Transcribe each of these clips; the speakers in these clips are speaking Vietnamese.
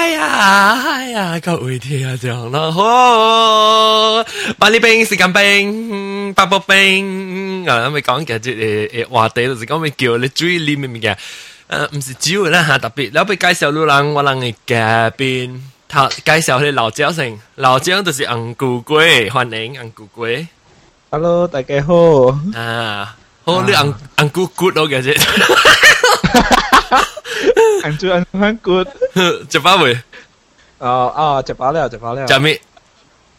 哎呀哎呀，各位听众啦，好，百里冰、时间冰、八宝冰，啊，咪讲嘅即系诶话题，就是讲咪叫你注意里面嘅，诶唔是主要啦吓，特别你俾介绍路人，我人嘅嘉宾，他介绍你老椒先，老椒就是红菇龟，欢迎红菇龟。 Hello，大家好。啊，好，你红红菇骨咯嘅啫。 红猪红红骨。食饱未？哦哦，食饱了，食饱了。食咩？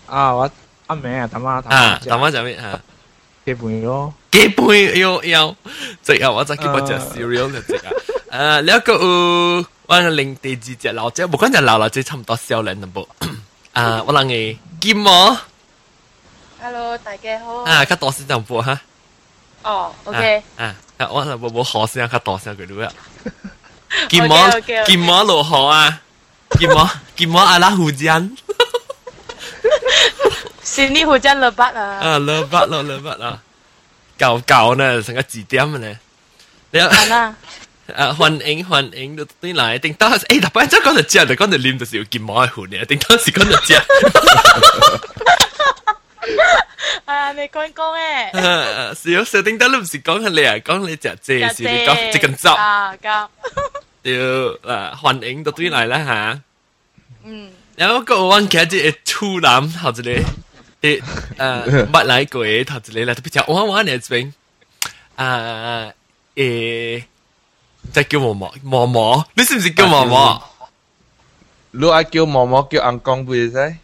啊，我阿妹啊，淡仔啊，淡仔食咩啊？鸡饭咯。鸡饭要要，即系我再叫我食 cereal 就食啊。诶，你一个有我另第二只老姐，冇讲就老老姐差唔多少年啦噃。啊，我谂嘅金毛。 Hello，大家好。啊，较大声就播哈。哦，OK。啊，啊，我冇冇好声，较大声佢都啊。 金毛，金毛落河啊！金毛，金毛阿拉胡椒。是你胡椒勒巴啊？啊，勒巴咯，勒巴啦。旧旧呢，成个字典嘅呢。你系啦。诶，欢迎欢迎到啲嚟，定当时诶，特别真讲就知，就讲就念就是要金毛嘅款嘅，定当时讲就知。啊，你讲讲诶。诶，是有设定得你唔是讲系你啊，讲你只字是你讲即根汁。啊，咁。 要诶，欢迎到啲嚟啦吓。嗯。有一个我记得系处男头一个，诶诶，乜来鬼头一个啦，特别就我我呢边，啊诶，即叫毛毛毛毛，你是唔是叫毛毛？你爱叫毛毛叫红光会使？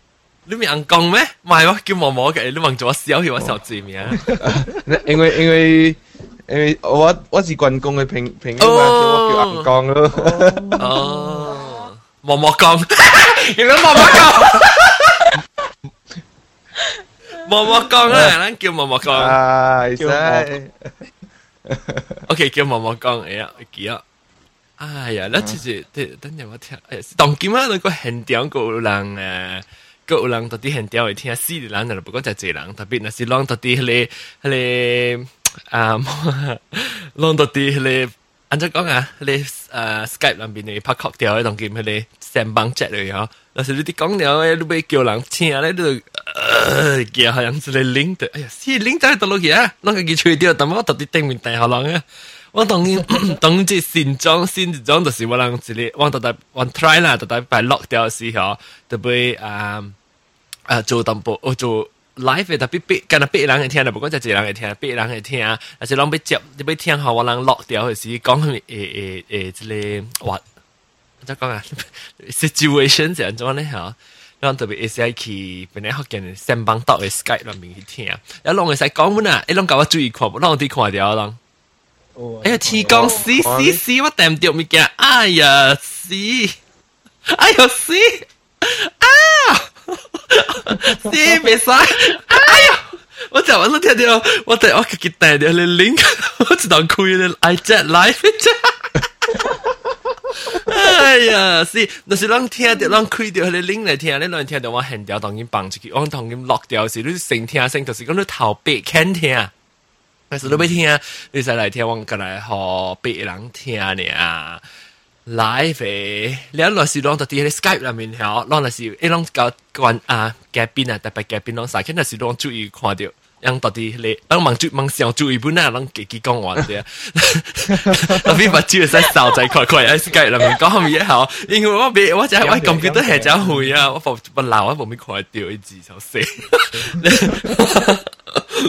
你咪硬讲咩？唔系喎，叫毛毛嘅，你忘咗笑起我手字面。因为因为 因为我我是关公嘅朋朋友嘛，叫我叫红光咯。哦，毛毛讲，原来毛毛讲，毛毛讲啊，咱叫毛毛讲。啊，使。 OK，叫毛毛讲，哎呀，记啊。哎呀，那其实等阵我听，诶，当今啊，那个现场个人诶。个有人到底很屌会听死的人，就不过就一人，特别那是让到底迄个迄个啊， 让到底迄个安怎讲啊？迄个诶 Skype 里边嘅拍 cocktail 嘅当今迄个三帮 chat 嚟嗬，但是你啲讲了，你要叫人听咧，你就呃叫好像是个 link 的，哎呀，是 link 在度落去啊，啷个佢吹掉，但我到底顶面大好人啊！我当然当即新装新装就是我人一个，我到底我 try 啦，到底把 lock 掉时候，就被啊。啊，做淡薄，我做 live 嘅特别逼，干那逼人去听啦，不过就一人去听，逼人去听，但是人要接，你要听下我人落掉嘅时，讲佢诶诶诶，即个话，怎讲啊？situation 是安怎咧吓？让特别会使去本来学见三帮道嘅 Skype 里面去听，一拢会使讲乜啊？一拢教我注意看，拢啲看掉拢。哎呀，天公死死死，我掟唔掉物件，哎呀死，哎呀死，啊！ 死未使，哎呀！我就我都聽到，我在我自己帶咗你 link，我就當開咗 iJet life 啫。哎呀，是，那是讓聽到，讓開掉你 link 嚟聽，你讓聽到我現掉當然放出去，我當然落掉時，你成聽聲就是講你頭別肯聽。但是你要聽，你使嚟聽我過來學別人聽呢。live 誒，你一來是攞到啲喺 Skype 裏面嗬，攞嚟是一攞個關啊嘉賓啊，特別嘉賓攞晒，跟住是攞注意看到，讓到啲你，讓望注望上注意本啊，讓自己講完啲，特別把注意使掃在快快喺 Skype 裏面講下嘢嗬，因為我別我就我 computer 係真會啊，我部部鬧我部咪看掉啲字就死。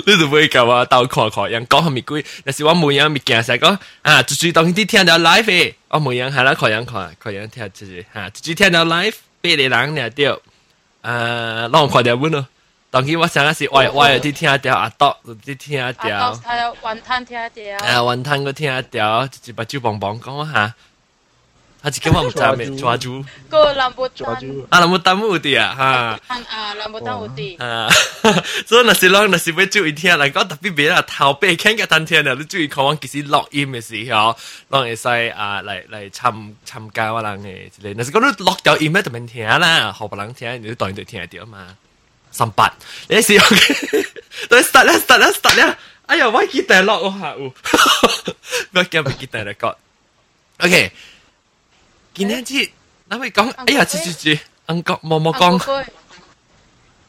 你就会教我斗看看，人讲下咪鬼，但是我每样咪惊成讲啊，最最当啲听到 live 嘅，我每样系啦，看样看，看样听就是吓，最最听到 live，俾你人听到，诶，让我看条本咯。当佢我想嘅是，我我有啲听到阿多，啲听到，系啊，云吞听到，诶，云吞个听到，一把酒棒棒讲下。 他只叫我唔知咩抓住，个兰布丹，啊兰布丹有啲啊，哈，啊兰布丹有啲，啊，所以那时啷那时要注意听，嚟讲特别别啦，头背倾嘅单听啊，你注意看我其实录音嘅时候，啷会使啊嚟嚟参参加我人嘅之类，那时讲你录掉音咧就免听啦，后别人听，你当然就听得到嘛，三八，你时候，对，start 啦，start 啦，start 啦，哎呀，我记得录我下有，我惊唔记得嚟讲，OK。 今天即 那咪讲，哎呀，住住住，安讲冇冇讲，昂古龟，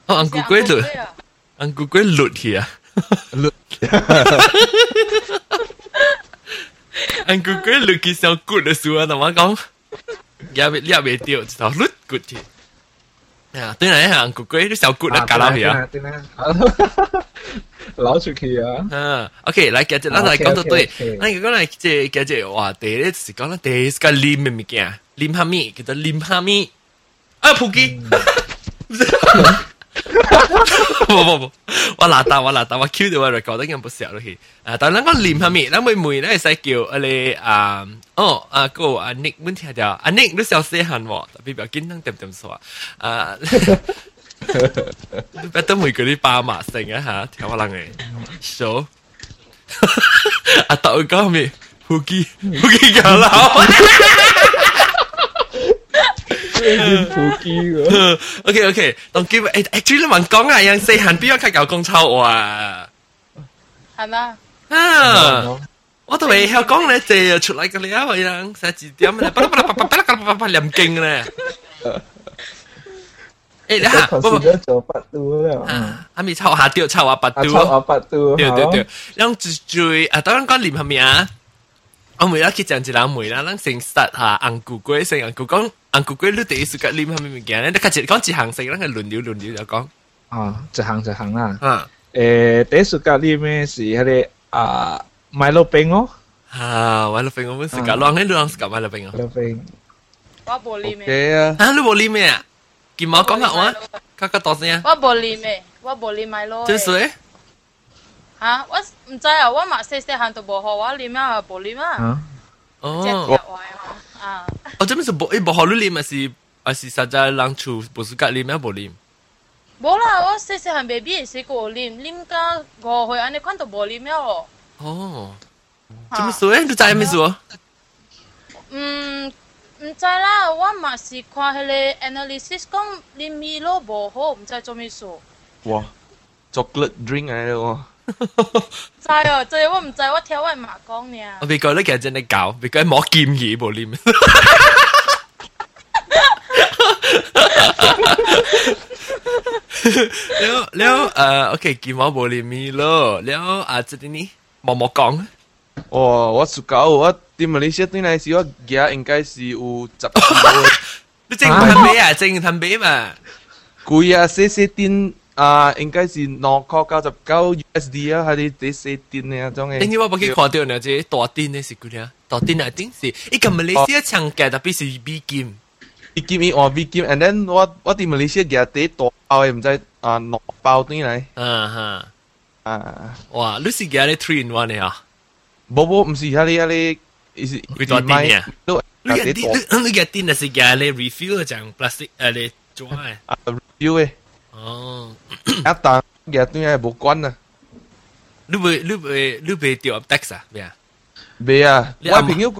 哦，安古龟律，啊，安古龟律去啊，律，安古龟律去上骨的书啊，同我讲，也未也未掉，就律骨去。 啊，对嚟啊，安古龟啲小骨啊，夹落去啊。对啦，攞出去啊！啊，OK，嚟，继续，咱嚟讲到对，咱讲嚟即系继续话题咧，就是讲咧，第一个啉嘅物件，啉虾米，叫做啉虾米，啊，扑机。 不不不，我拿到我拿到我 Q 到我 record 得咁不少落去。啊，但系我念下面，咱妹妹咧使叫阿你啊，哦啊个阿 Nick 问题条，阿 Nick 都小细汉喎，特别表紧张点点说啊，你不得每个啲巴马成啊吓，条我人嘅，so 阿豆讲咩？胡基胡基搞老。 普基嘅。 OK OK，当机会诶，actually 问讲啊，有细汉边个较有讲臭话系嘛？啊？我都未晓讲咧，借出嚟嘅了，样成字点咧，巴拉巴拉巴拉巴拉巴拉巴拉念经咧。诶，你吓，不不，做百度啦，啊，阿咪臭下掉臭下八啊，度，抽啊百度，对对对，让最最啊，当然讲念系咪啊？我每日去讲一人每啦，咱先实下红古龟，先红古讲 红古龟，你第一时间念系咪物件咧？你开始讲一行先，咱系轮流轮流就讲。啊，一行一行啦。啊诶，第一暑假呢咩是迄个啊米露冰哦，啊，我老朋友们时间，浪喺浪时间，我老朋友米。露冰，我冇啉嘅， OK 啊，啊，你冇念咩啊？见我讲下我，卡卡多声啊，我冇啉嘅，我冇啉米咯。真水。吓，我唔知啊，我嘛细细汉都冇学我啉啊，冇啉啊，啊，只只哦，话啊， 我这边是冇，诶冇好你念，还是还是实在人厝冇时间念咩冇念？冇啦，我细细汉 baby 时个啉，啉到五岁安尼款都冇啉了咯。哦，这边水，你知咩事？嗯，唔知啦，我嘛是看迄个 analysis 讲啉米咯无好，唔知做咩事。哇，chocolate drink 嚟嘅喎， 知哦，即系我唔知，我听我妈讲呢。我别讲你其实真系搞，别讲冇剑嘢冇念。แล้วแล้วเอ่อโอเคกินว่าบ่ได้มีแล้วแล้วอ่ะจะได้นี่บ่บ่讲哇，我暑假我啲马来西亚对嚟时，我夹应该是有十几个你正ทันเบ้啊正ทันเบ้嘛贵啊，细细店 啊，应该是两块九十九 USD 啊，系啲啲细店嘅一种嘅。因为我冇去看到呢这大店呢是几多大店一定是一个马来西亚长价特别是美金 Big game 伊换 big game，and then 我我啲马来西亚夹啲大包嘅，唔知啊两包对嚟啊哈啊，哇你是嘅你 three in one 嘅啊冇冇唔是喺你喺你，是佢大店嘅都你嘅啲店你嘅店系嘅你 refill 就 plastic 诶你做咩啊 review 嘅， 어. 약당 야 뚱야 못 관나. 루베 루베 루베 뛰어 업택사. 야. 베야. 와 빙요.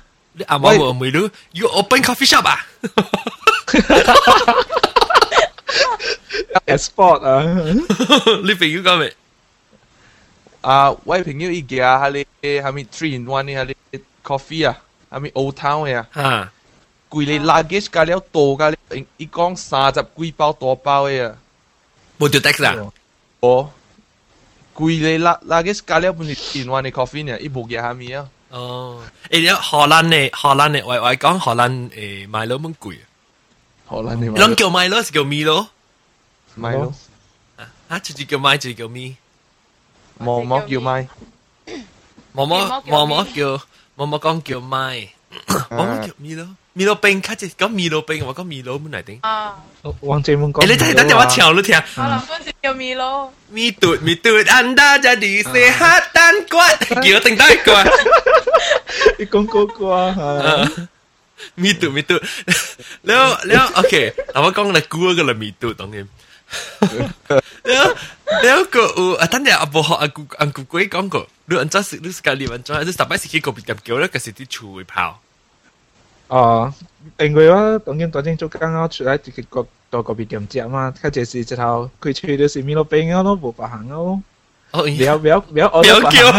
아 마모 어미루. You open coffee shop 아. Export à. Lý bình yêu cái mày. À, vậy bình yêu ý kia hà lê hà mi three in one hà lê coffee à, hà mi old town à. Ha. Quỳ luggage cái leo tổ cái lê, con sa dập quỳ bao bao à. Butuh teks dah. Oh. Kui le la lagi sekali pun inuan ni coffee ni, ibu dia kami ya. Oh. Eh dia Holland ni, Holland ni, wei wei kong Holland eh Milo pun kui. Holland ni. Long kau Milo, kau Milo. Milo. Ah, chỉ chỉ kau Milo, chỉ kau Mi. Mò mò kau Milo. Mò mò mò mò kau mò mò con kau Milo. Mò mò kau Milo. 毛毛毛毛叫毛毛讲叫买毛毛叫米咯米咯冰卡只讲米咯冰我讲米咯本嚟顶啊，王志文讲，诶你睇等阵我跳你听我谂嗰时叫米咯，米嘟米嘟 anda jadi sehat dan kuat 叫我顶低个啊你讲嗰个啊，มีตุมีตุแล้วแล้วโอเคแต่ว่ากล้องเลยกลัวกันละมีตุตรงนี้แล้วแล้วก็อูอ่ะท่านเนี่ยอ่ะบ่ฮออันกูอันกูกุ้ยกล้องก็ดูอันจ้าสิดูสกาลีมันจ้าจะสบายสิที่กบิดกับเกี่ยวแล้วก็สิที่ชูไปเผา 哦，因为我当然当阵做刚刚出来一个到个别店食嘛，佢就是一头佢吹的是米露冰啊咯，无白行啊咯，哦不要不要不要，不要叫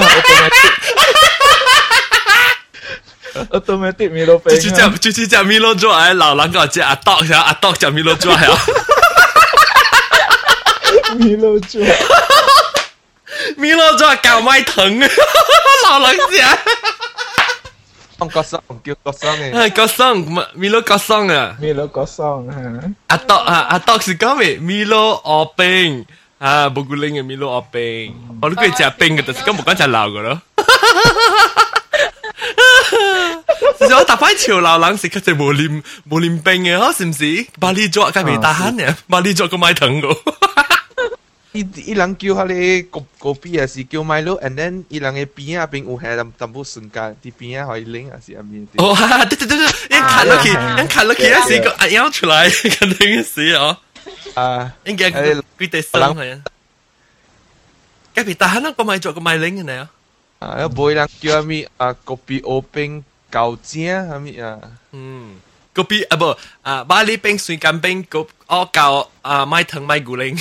automatic 米路冰就是只就是只米洛做哎，老人个只阿斗，想阿斗只米洛做系啊，米路做，米洛做搞麦疼，老人只。 讲国生叫国生嘅，哎，高桑，米洛高桑啊！米路个桑吓，阿斗啊，阿斗是讲咩？米洛奥冰啊，布古灵嘅米洛奥冰，我都佢食冰嘅，但是咁冇讲食老嘅咯。其实我大摆潮老人是佢哋冇啉冇啉冰嘅，嗬，是唔是？巴黎做梗未打慳嘅，巴黎做个买糖嘅。 伊伊人叫佢哋个个边啊是叫米咯，and then 伊人嘅边啊边有系淡淡薄瞬间，啲边啊可以拎啊是入面。哦，哈哈，对对对对，一看落去，一看落去，一是个阿妖出来，肯定是哦。啊，应该佢哋生系啊。梗系打慳啦，个买做个买拎嘅呢？啊，有冇人叫咪啊个边欧冰旧正系咪啊？嗯，嗰边啊不啊，巴黎冰水干冰个我教啊买藤买古灵。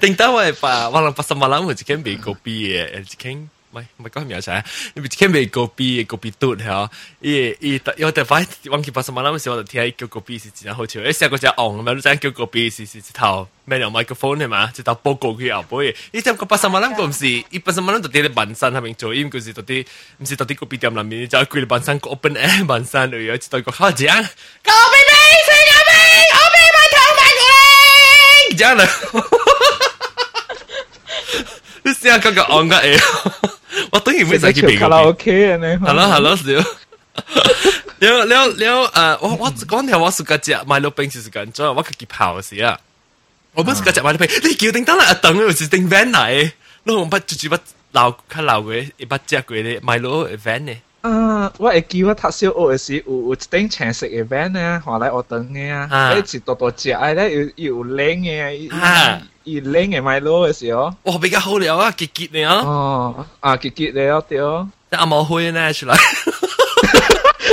定得我系把我谂八十万谂佢一间未个边嘅，一间 唔系唔系讲咩嘢？你一间未个边个边嘟系伊伊有得快忘记八十万谂嘅时候，我就听叫个边是真好笑。一成个只昂咁样，你知叫个边是是一头咩用麦克风系嘛？一头报告佢后背。伊点个八十万谂个唔是，伊八十万谂就啲万山系咪做？因佢是到啲唔是到啲个边店里面，就佢哋万山个 open air 万山里有一对个烤酱，个边边水个边，我边买糖买佢，这样啦。 你试下嗰个昂嘅嘢，我当然会使佢俾卡拉 OK 嘅呢。系咯系咯，少。了了了，诶，我我讲条我是个只买到冰是个做，我自己跑时啊。我不是个只买到冰，你叫叮当嚟等又是叮 van 嚟，你我不就只不闹佢闹佢一不只佢咧买到 van 咧。 啊，我会记我读小学嘅时有有一顶青色嘅 van 咧，后来学堂嘅啊，一直多多只，诶咧有有冷嘅，啊，有冷嘅买攞嘅时候，哇比较好料啊，结结咧啊，哦，啊结结咧对，但阿冇开咧出来，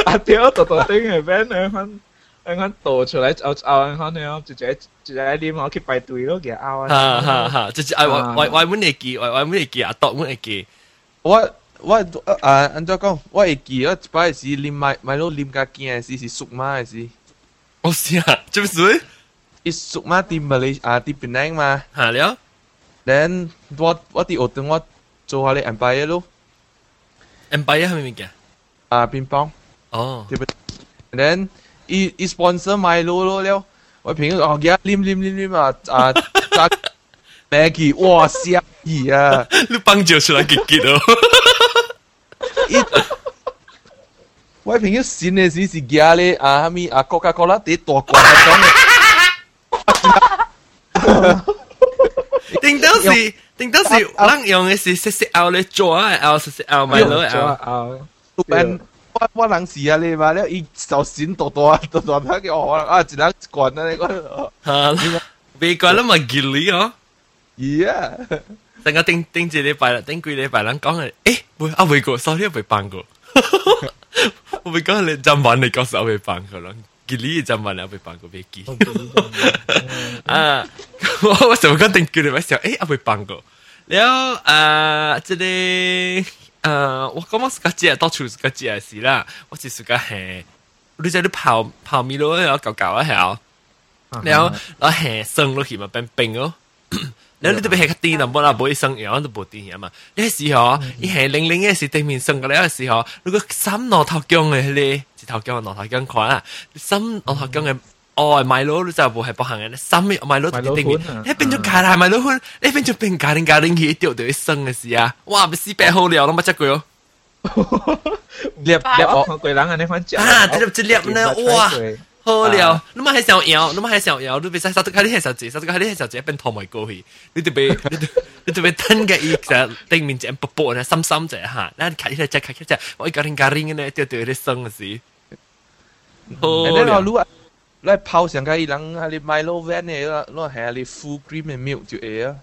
啊对，多多顶嘅 van 咧，看。啱啱倒出来拗拗啱啱咧，直接直接黏我去排队咯，嘅拗啊！哈哈哈！就是爱我我我阮会记，我我阮会记，阿多阮会记。我 我啊，按照讲，我会记，我一摆是啉买买到啉甲惊嘅时是熟妈嘅时。哦是啊，做咩事？伊熟妈啲马来啊啲槟城嘛。吓了。 Then 我我啲学堂我做下你 Empire 咯。 Empire 系咩物件？啊，乒乓。哦。对不？Then 伊伊 sponsor 买咯咯了，我平时哦，而家啉啉啉啉啊啊！炸 Maggie，哇死意啊！你帮住出来结结咯。 我平时先嘅时是惊咧啊，咪啊 Coca-Cola 啲大罐嗰种。定当时定当时，人用嘅是食食拗咧做啊，拗食食拗咪咯拗。我我人是啊，你话咧，伊就闪多多啊，多多睇嘅可能啊，一人一罐啊，你讲。吓，未罐啦嘛，吉利哦。Yeah。 等我顶顶几礼拜啦，顶几礼拜人讲嘅，诶，喂，啊未过，sorry 未办过。我未讲你阵晚你讲实未办过啦，吉利阵晚你未办过未记。啊，我我成日讲顶几礼拜时候，诶，啊未办过。了啊，即系。诶，我感觉自己到处自己嘅事啦，我只是个系，你在你泡泡米咯，然后搞搞一下，然后然后系生落去嘛变冰咯， 然后你特别系个啲啦，冇啦冇一生，然后都冇啲嘢嘛，呢时候你系零零嘅时对面生嘅咧时候，如果三攞头姜嘅咧，一头姜攞头姜款啊，三攞头姜嘅。哦，买攞就冇系不行嘅，三米买攞定定，你变咗咖喱买攞款，你变咗变咖喱咖喱嘢掉掉一生嘅事啊！哇，咪死白好料，都冇食过哟。猎猎我鬼人啊，你款食啊，这粒这粒呢，哇， 好料！你咪系想摇，你咪系想摇，你别使杀得开啲系小姐，杀得开啲系小姐变拖埋过去，你特别你特别吞嘅伊就对面只薄薄咧，深深只吓，嗱开起嚟只开起只，我一咖喱咖喱嘅呢，掉掉啲生嘅事。好料。你泡上嘅人系你买攞 van 嘅啦，攞系你 full cream 嘅 milk 就系啊。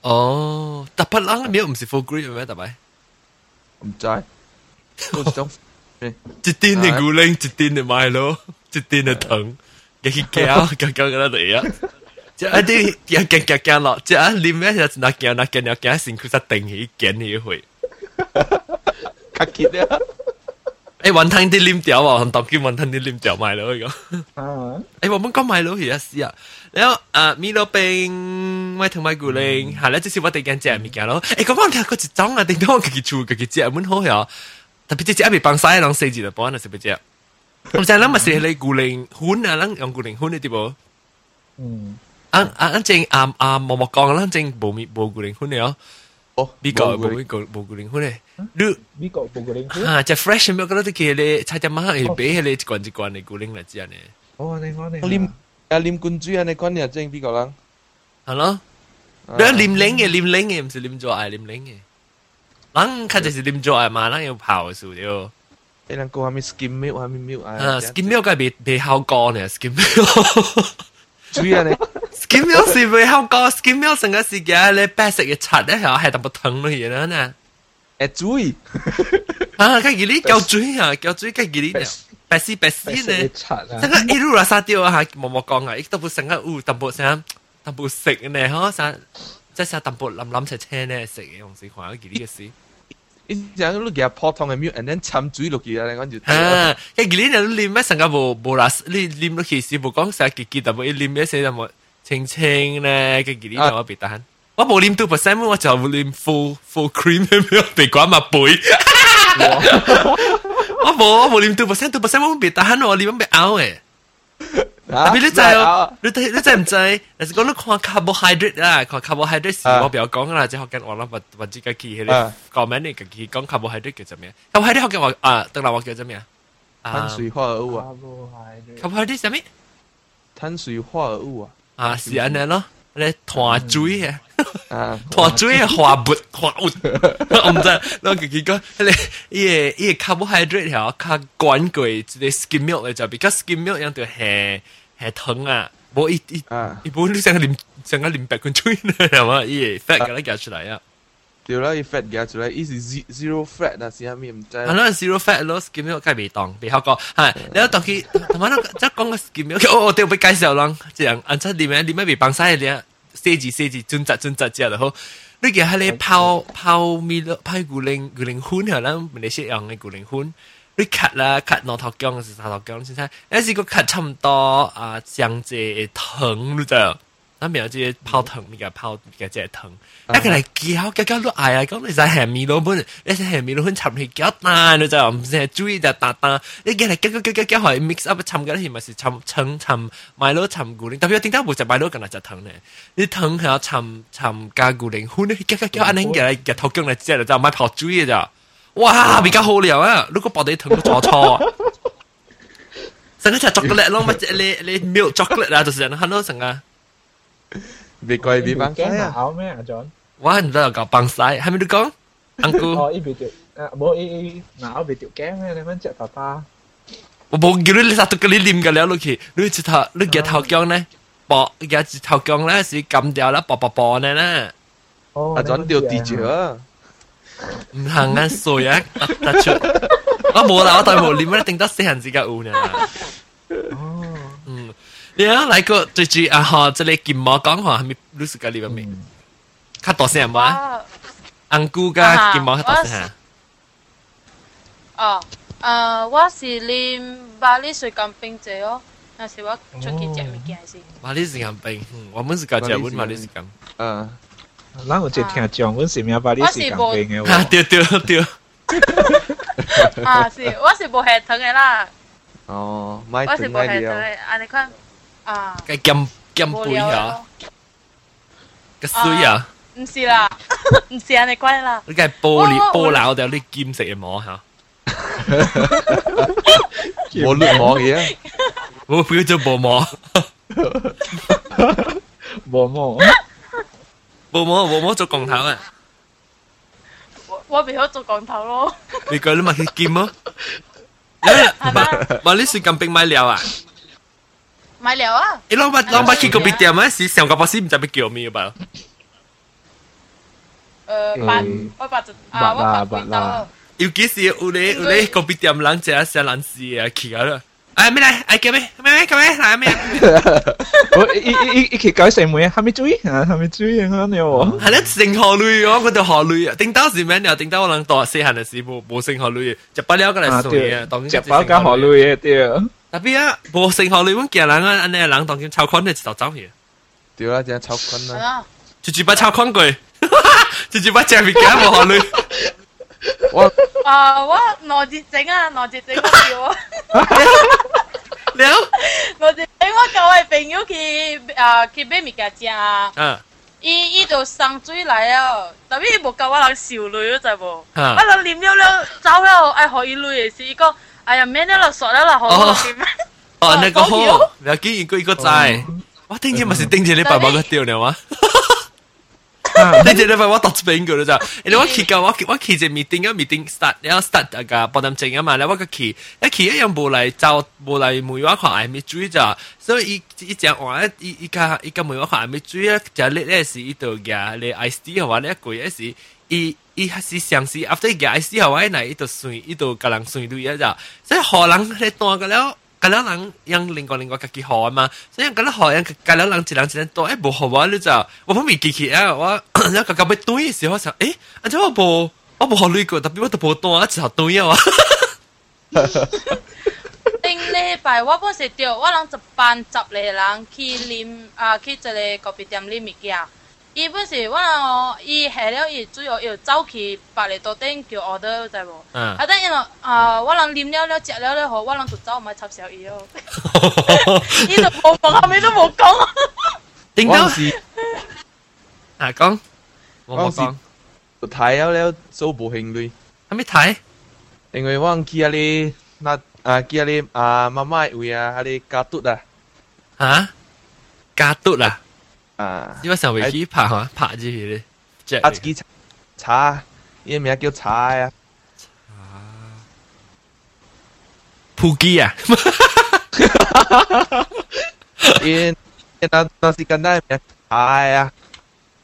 哦，特别人嘅 milk 唔是 full cream 咩？特别唔知，我种一丁嘅古灵，一丁嘅买攞， 一丁嘅糖，嘅去胶，胶胶嗰度啊！即系啲嘢夹夹夹落，即系里面有嗱夹嗱夹嗱夹，成佢实定起夹呢一回。 卡吉啊！诶，云吞啲黏掉啊，当叫云吞啲黏掉卖咯，咁。啊，诶，我们讲卖咯，而家试啊。然后啊，米罗冰、米同埋古灵，系啦，即是我哋间食物件咯。诶，讲讲听嗰一种啊，定到我自己煮，自己食，满好呀。特别即系一未放晒，人四字就帮人食唔食。 咁就系谂咪食你古灵款啊，人用古灵款你啲噃。嗯，啊啊啊！正啊啊，默默讲啦，正冇面冇古灵款了。哦，呢个冇呢个冇古灵款咧。你美国报个领区。啊，只 fresh milk 嗰啲嘅咧，差啲妈系俾你一罐一罐嘅古灵嚟知啊你。哦，你讲你啉啊啉罐水啊，你讲你正边个人？系咯。你黏领嘅黏领嘅，唔是黏咗爱黏领嘅。人佢就是黏咗爱嘛，人要泡数了。 你人讲下咪 skim milk 下咪 milk 啊啊，skim milk 梗系未未效果呢，skim milk。水啊你。 skim milk 是未效果，skim milk 成个时间你白色嘅刷咧系系特别疼咯嘢啦。诶水。啊，佢而呢够水啊，够水佢而呢白丝白丝呢。刷啊！成个一路啦，沙雕啊，吓，默默讲啊，亦都冇成个乌淡薄成淡薄食呢，嗬，成即系淡薄冧冧斜斜呢食嘅，用时看嗰啲嘅事。 你讲你夹普通嘅 milk，and then 掺水落去啊，你讲就。啊，佢而呢你咩成个冇冇啦，你啉落去时冇讲成结结淡薄，一啉一时就冇清清咧，佢而呢就我别得。我冇啉 two percent，我就会啉 full full cream 咁样，被关埋背。我冇我冇啉 two percent，two percent 我别得，我啉咩拗嘅。 特别你知哦，你你知唔知？但是讲你看 carbohydrate 啦，看 carbohydrate 是我不要讲啦，即系学紧我谂或或者嘅记起嚟讲咩呢？嘅记讲 carbohydrate 叫做咩？carbohydrate 学紧我啊，等下我叫做咩啊？碳水化合物啊。 carbohydrate 系咩？碳水化合物啊。啊，是安尼咯。你团水啊， 啊，团水啊，化物化物，我唔知，我自己讲，你伊个伊个 carbohydrate 系较管过一个 skim milk 嚟就，because skim milk 样就系系糖啊，冇一一一般你成个淋成个淋白罐水咧，系嘛？伊个 fat 嘅咧夹出嚟啊。对啦，伊 fat 夹出嚟，伊是 zero fat 啊，是虾米唔知。系咯，zero fat 咯，skim milk 梗系未当，未学过。系，你有当佢同埋咧，即系讲个 skim milk，我我哋会介绍咯，即系按出里面里面未放晒嘅， 四字四字準則準則之後就好。你叫喺你泡泡米咯，泡古靈古靈粉係啦，你識用的古靈粉。你 cut 啦，cut 兩頭姜是三頭姜先睇，有時個 cut 差唔多啊，姜子藤你知道。那边有啲泡藤，咪个泡嘅即系藤，一个嚟搅搅搅都嗌啊！咁你就系米老本，你就系米老本插去搅蛋，你就唔系注意就打打，你嘅嚟搅搅搅搅搅系 mix up 插嘅，系咪是插层插米老插古灵？特别点解冇只米老咁嚟就藤咧？你藤系要插插加古灵，换你搅搅搅安尼嘅嘅头姜嚟之后就咪泡注意咋？哇！比较好料啊！如果薄地藤都错错啊！成个就 chocolate 咯，咪你你 milk chocolate 啊，就是人看到成个。 别怪别帮惊咬咩啊，John？我唔知有搞帮晒，系咪你讲？uncle？哦，依边条啊，冇依咬边条惊咩？你乜只爸爸？我冇叫你杀到嗰啲黏嘅了落去，你只头你嘅头姜咧，薄嘅只头姜咧是揿掉啦，薄薄薄嘅咧。哦，阿 John 掉地住啊！唔行啊，衰啊，突出。我冇啦，我对冇黏咧，定得死人自己乌呢。哦，嗯。 你啊，来个最近啊哈，这里金毛讲话还没六十个里面，较大声嘛？安姑噶金毛较大声。哦，呃，我是啉巴黎水干冰者哦，那是我出去食物件是。巴黎水干冰，我们是搞食物巴黎水干。嗯，咱有一听讲，阮是名巴黎水干冰的。啊，对对对。啊，是，我是无系疼的啦。哦，买疼买了。我是无系疼的，安尼看。啊，cái kem kem bụi hả cái suy à 唔是啦，唔是安尼款啦。你cái玻璃玻璃掉你金色嘅膜吓，冇绿膜嘅，我叫做薄膜，薄膜，薄膜薄膜做钢头啊！我我未好做钢头咯。你讲你咪去金咯，买你水甘冰买料啊？ 买料啊！你攞把攞把去个别店啊，是上个巴士唔知咩叫咩吧？诶，八我八就啊，我八几刀。尤其是有你有你个别店人食食人事啊，去啊啦！哎，咩嚟？哎叫咩咩咩？ 咩咁咩系咩？我一一一一起搞成妹，还没注意啊，还没注意啊，你我。系咧成河类我嗰度河类啊，顶到时咩又顶到我能多四行嘅时冇冇成河类，就不了个嚟数嘢，当食饱加河类嘅对。 特别啊，冇成河类，我见人啊，安尼人当见超宽嘅就走去，对啦，真系超困啦。系啊，就住把超宽过，就住把正面嘅冇河类。我啊，我罗志整啊，罗志整我叫我，了，罗志整我叫我朋友去啊去买物件食啊。啊伊伊就生水来啊，特别伊无教我人受累，知无？啊我人啉了了，走了，爱互伊累嘅时，伊讲， 哎呀，免了啦，算了啦，好我啉。哦，那个好，唔要紧，一个一个在。我顶住咪是顶住你爸爸个掉了吗？你这礼拜我读一遍个啦咋？你我去个我我去只 meeting 啊 meeting start，然后 start 那个八点钟啊嘛，然后我个去，一去一样无来就无来梅花看系咪追咋？所以伊伊讲话伊伊个伊个梅花看系咪追啊？就你咧是伊度嘅，你 I C 嘅话咧贵一时，伊 伊还是相信，after 伊解释后，来伊就算伊就甲人算对一只，所以河人咧多个了，个了人用另外另外家己河嘛，所以个了河人个了人一人一人多，哎，无好啊！你就我方面记起啊，我一个搞不对的时候，我想，诶、欸，啊，且我无我无好累过，特别我都无多啊，只好对啊。顶礼拜我本是着，我人一班十个人去啉啊，去一个咖啡店啉物件。伊本是我人伊下了伊主要要走去别个桌顶叫 order 知无？嗯啊，等因为啊，我人啉了了食了了后，我人就走，唔系插小伊哦。伊就无问，后尾都无讲。点解嗰阵时啊讲？我冇嗰阵讲，时睇咗了做无兴趣，系咪睇？因为我去啊你那啊去啊你啊妈妈位啊，啊你加嘟啊吓？加嘟啦！ 啊，因为上回去拍吓拍住佢咧，即啊自己茶，伊名叫茶啊，扑机啊！伊那那是简单名茶啊，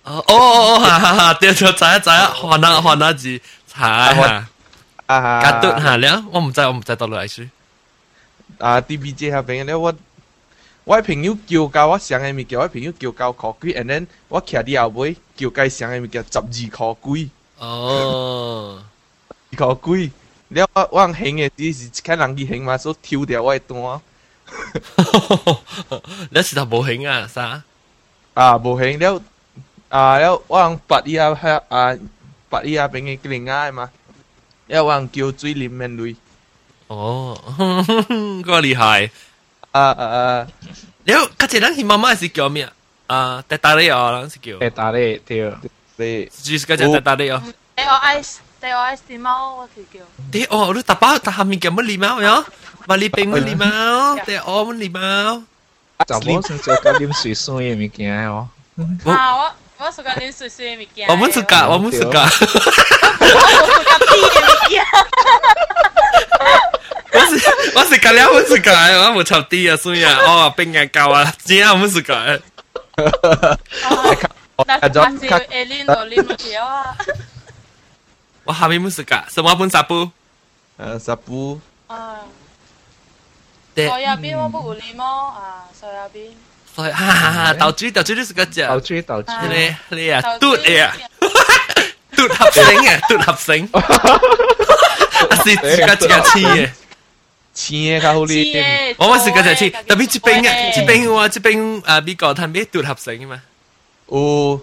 哦哦哦，哈哈哈！对对，知啊知啊，换下换下字，查啊！啊加嘟吓了，我唔知我唔知到落嚟书。啊 DBJ 下边咧我。 我朋友叫教我上嘅物件，我朋友叫教箍几，and then 我徛啲后尾叫计上嘅物件十二箍几，哦，二箍几。了我我行嘅只是睇人去行嘛，所以抽掉我嘅单。你是头冇兴啊？啥？啊，无行了啊了，我人八伊啊遐啊八伊啊边嘅另外嘛，了我人叫水啉面泪。哦，个厉害。 啊啊啊！你家姐人佢妈妈是叫咩啊？啊，达达利哦，人是叫。诶，打你对。你就是家姐达达利哦。 D O S D O S 啲猫我条叫。你哦，你打包打下面叫乜礼貌呀？马里冰乜礼貌？你哦乜礼貌？就冇先做嗰点水水嘅物件哦。啊，我我属紧啲碎碎嘅物件。我们是噶，我们是噶。我属紧啲嘅物件。 我是我是噶了，我是噶，我冇炒啲啊，所以啊，哦，冰啊胶啊，只啊，我们是噶。但系还是会啉到啉落条啊。我下面冇是噶，什么本沙布？诶十步啊，对，soya bean 我不会啉咯，啊，soya bean。所以哈哈哈，豆珠豆珠都是个只。豆珠豆珠。你你啊，嘟你啊，嘟合成啊，嘟合成。啊是自家自家黐嘅。 青嘅较好啉。我我是嗰只黐，特别这边啊，这边我这边啊美国睇咩嘟合成嘅嘛。有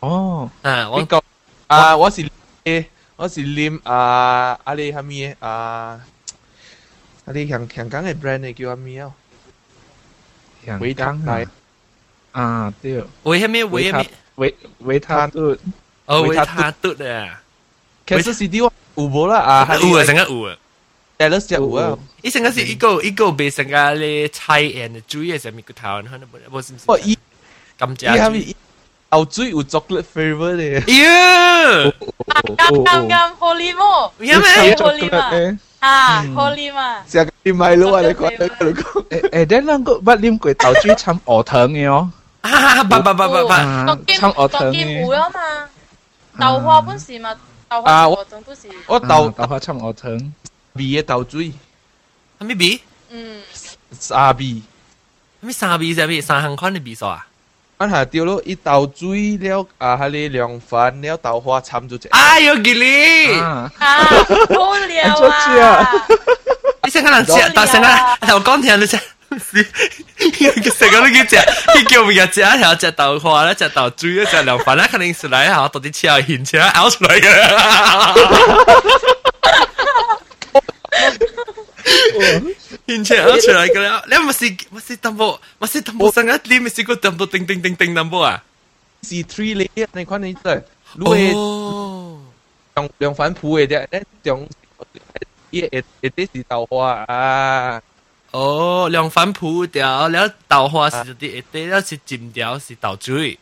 哦，啊，我美国啊，我是诶，我是啉啊，啊你系咩啊？啊你香香港嘅 brand 嘅叫咩啊？维他奶啊，对。维系咩维系咩？维维他嘟。哦，维他嘟啊。其实是啲有无啦啊？有啊，成日有啊。 诶，你食有啊？伊成个是一个一个别成个咧菜诶煮嘅上面个头，可能冇是唔是？哦，伊咁伊系咪牛水有 chocolate flavour 咧？哟，啱啱啱好啉喎，有咩？好啉啊！啊，好啉啊！食啲米咯啊！你讲你讲。诶诶，啲两个不啉过豆珠掺鹅糖嘅哦。啊，不不不不不，当兼掺鹅糖当兼嘅。糊啊嘛，豆花本是嘛，豆花啊我种都是。我豆豆花掺鹅糖。 味嘅豆水，系咩味？嗯，沙味。 咩三味啫？咩三行款嘅味素啊？俺下掉咯，一豆水了啊，哈哩凉饭了豆花参咗只。哎呦，吉利！啊，啊，好了啊！你成个人食，但成个头讲听你食。成个都叫食，佢叫咪嘅食一条只豆花咧，只豆水咧，只凉饭咧，肯定是嚟吓到啲车现车咬出嚟嘅。 现车咬出嚟嘅啦，你咪是咪是淡薄，咪是淡薄成日你咪是个淡薄叮叮叮叮淡薄啊？是 three layer 你看你对，你嘅哦，凉凉饭铺嘅啫，咧中一一一啲是豆花啊。哦，凉饭铺条，了豆花是啲一啲，了是尖条是豆水。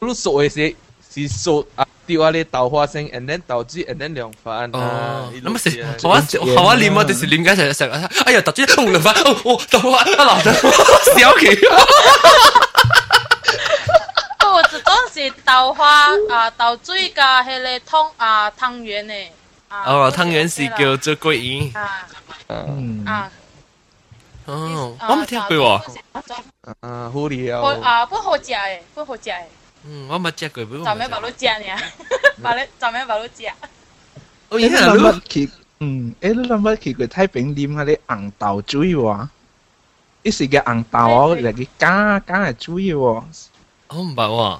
你熟嘅时 是熟啊，掉下你豆花先，and then 豆汁，and then 凉饭。哦，咁啊食，好啊好啊，念我哋是念紧成成，哎呀，突然间凉饭，哦哦，豆花啊嗱，小奇。我这种是豆花啊，豆水加迄个汤啊汤圆诶。哦，汤圆是叫做桂圆。啊嗯，啊。哦，我冇听过喎。啊，好料。啊，不好食诶，不好食诶。 嗯，我冇食过，不过。咱们把路食呢，把你咱们把路食。我你谂乜去？嗯，诶，你谂乜去过太平啉下啲红豆水喎？一时嘅红豆啊，嚟嘅加加系水喎。我唔白喎。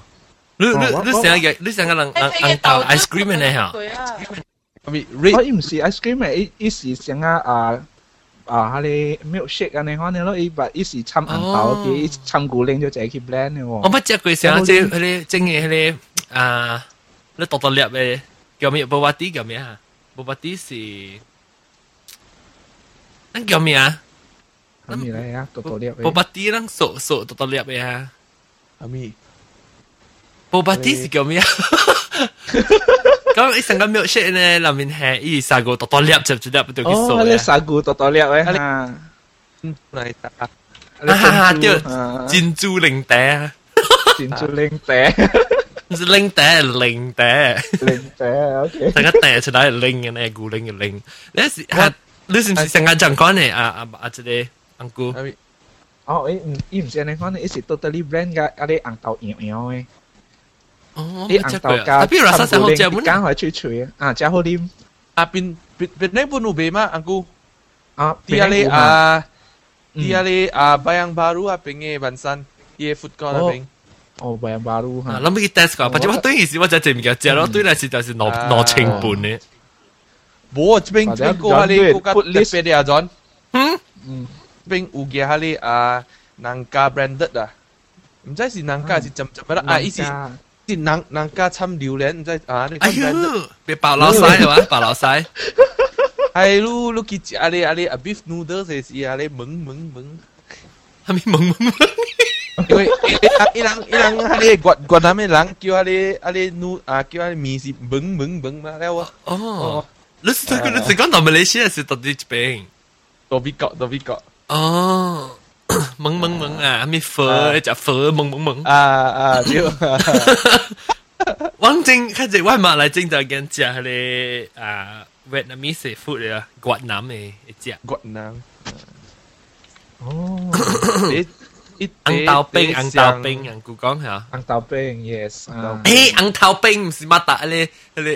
你你你成日你成日人红豆 ice cream 嘅吓？我唔是 ice cream 嘅，一时成日啊。 啊，你 milkshake 啊，你可能咯，伊把伊是掺红豆嘅，伊掺古灵就就去 blend 嘅喎。我乜食过成即系嗰啲整嘅嗰啲啊，你独独粒嘅叫咩？波巴蒂叫咩啊？波巴蒂是，那叫咩啊？系咪嚟啊？独独粒。波巴蒂能熟熟独独粒嘅啊？系咪？波巴蒂是叫咩啊？ 咁你成个 milkshake 咧，里面系依沙古多多粒，就就粒对佢数嘅。哦，你沙古多多粒嘅吓。嚟打。啊，对，珍珠零袋啊，珍珠零袋。是零袋零袋。零袋，OK。成个袋出来零嘅咧，古零嘅零。你是啊，你是唔是成个讲讲咧？啊啊啊！即个安姑。哦，伊唔伊唔是安尼讲咧，伊是 totally blend 嘅，啊啲红豆样样嘅。 哦，啲红豆加比如话生好食冇？加开脆脆啊，加好啉。啊，边边边呢本有卖吗？阿姑？啊，啲啊你啊，啲啊你啊，Bayang Baru 啊，边嘅文山，嘢 food court 啊边。哦，Bayang Baru 吓。谂起 test 个，或者我对件事我就系唔记得食咯，对嚟是就是攞攞清半嘅。冇啊，边边个下你嗰个特别嘅啊，John。嗯。嗯。边有嘅下你啊，南加 branded 啊，唔知是南加是浸浸乜啦？啊，意思。 是人人家参榴莲，唔知啊？哎呦，别爆老晒系嘛？爆老晒。系咯，你记住啊你啊你啊 beef noodles 系是啊你懵懵懵，系咪懵懵懵？因为一人一人啊你越越南嘅人叫啊你啊你 nu 啊叫啊面是懵懵懵嘛了啊。哦，你是这个你是讲到马来西亚是到底边？到美国到美国。哦。 mừng mừng mừng. À mi phở chả phở mừng mừng mừng. À à điều Wang Jing khai gì ngoài mà lại chính là gần chả là à Vietnamese food là Quảng Nam ấy chả Quảng Nam oh ăn tàu binh ăn tàu binh ăn cụ con hả? Ăn tàu binh yes hey ăn tàu binh không phải mà là là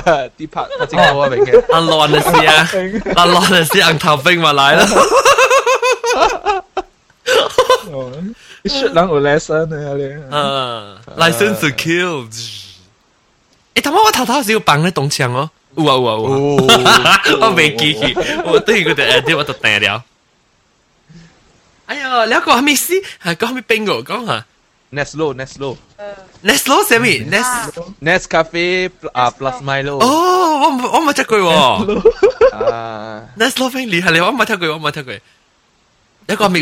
là đi phát phát chính có của mình ăn loạn là gì à. Ăn loạn là gì ăn tàu binh mà lại rồi 哦，你雪人有 lesson 啊你。啊，license to kill。诶，头先我头头是要绑咧动枪哦。有啊有啊有啊！我未记起，我对佢哋诶啲我就定了。哎呀，你个系咩事？系讲咩 bingo 讲下。 Neslo Neslo。 Neslo 系咩？Nes Nescafe 啊 plus Milo。哦，我我冇听过喎。啊，Neslo 非厉害你，我冇听过，我冇听过。一个美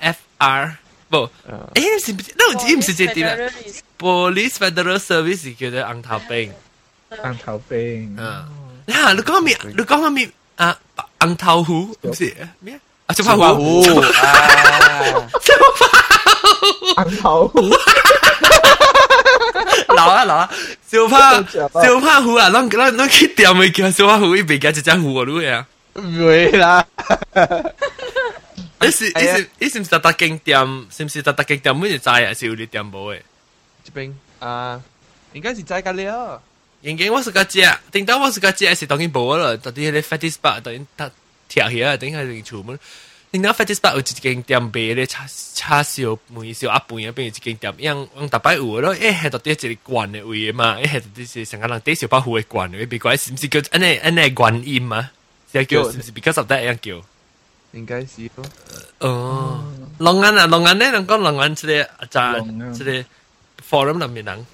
BFR，不，诶是唔是？那唔是这点啊？Police Federal Service 是叫做红头兵，红头兵。啊，呀，你讲咩？你讲咩？啊，红头虎唔是咩？啊，小花虎，小花红头虎。老啊老啊，小花小花虎啊，咱咱咱去店咪叫小花虎，伊袂叫一只虎啊，你啊？唔会啦。 伊是伊是伊是唔是特景店？是唔是特特景店？每日在啊，是有啲店冇诶。这边啊，应该是在㗎了。应该我是个只，顶到我是个只，是当然冇啦。到底迄个 fatty spot，当然他跳起啊，顶下就出门。顶到 fatty spot 有一间店卖咧叉叉烧梅烧鸭饭啊，边有一间店，样往大摆有咯。诶，系到底一个罐嘅位嘛？诶，系到底是成个人底小白虎嘅罐嘅，别怪是唔是叫安尼安尼原因嘛？是叫是唔是 because of that 样叫？ 应该是咯。哦，龙眼啊，龙眼咧，人讲龙眼即系咋，即系 forum 入面人。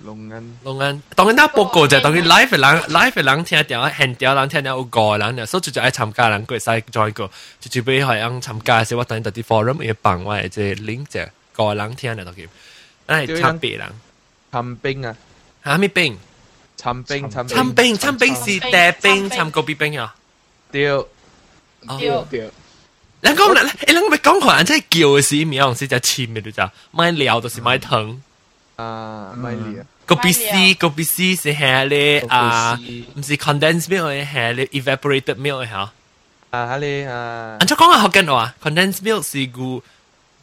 龙眼，龙眼，当然他报告就当然 live 嘅人，live 嘅人听电现掉人听到有个人，所以就爱参加人佢使 join 个，就就俾系人参加时，我当然特啲 forum 要帮我即 link 就个人听嘅都叫，但系参别人。参冰啊？吓咩冰？参冰，参参冰，参冰是带冰，参嗰边冰啊？对。 对对。你讲咧，你谂咪讲话即系叫嘅时，咪有时就签嘅就咋，买料就是买糖。啊，买料。个 B C 个 B C 是系咧啊，唔是 condensed milk 嘅系咧 evaporated milk 嘅吓。啊，系啊。安怎讲啊？福建话 condensed milk 是牛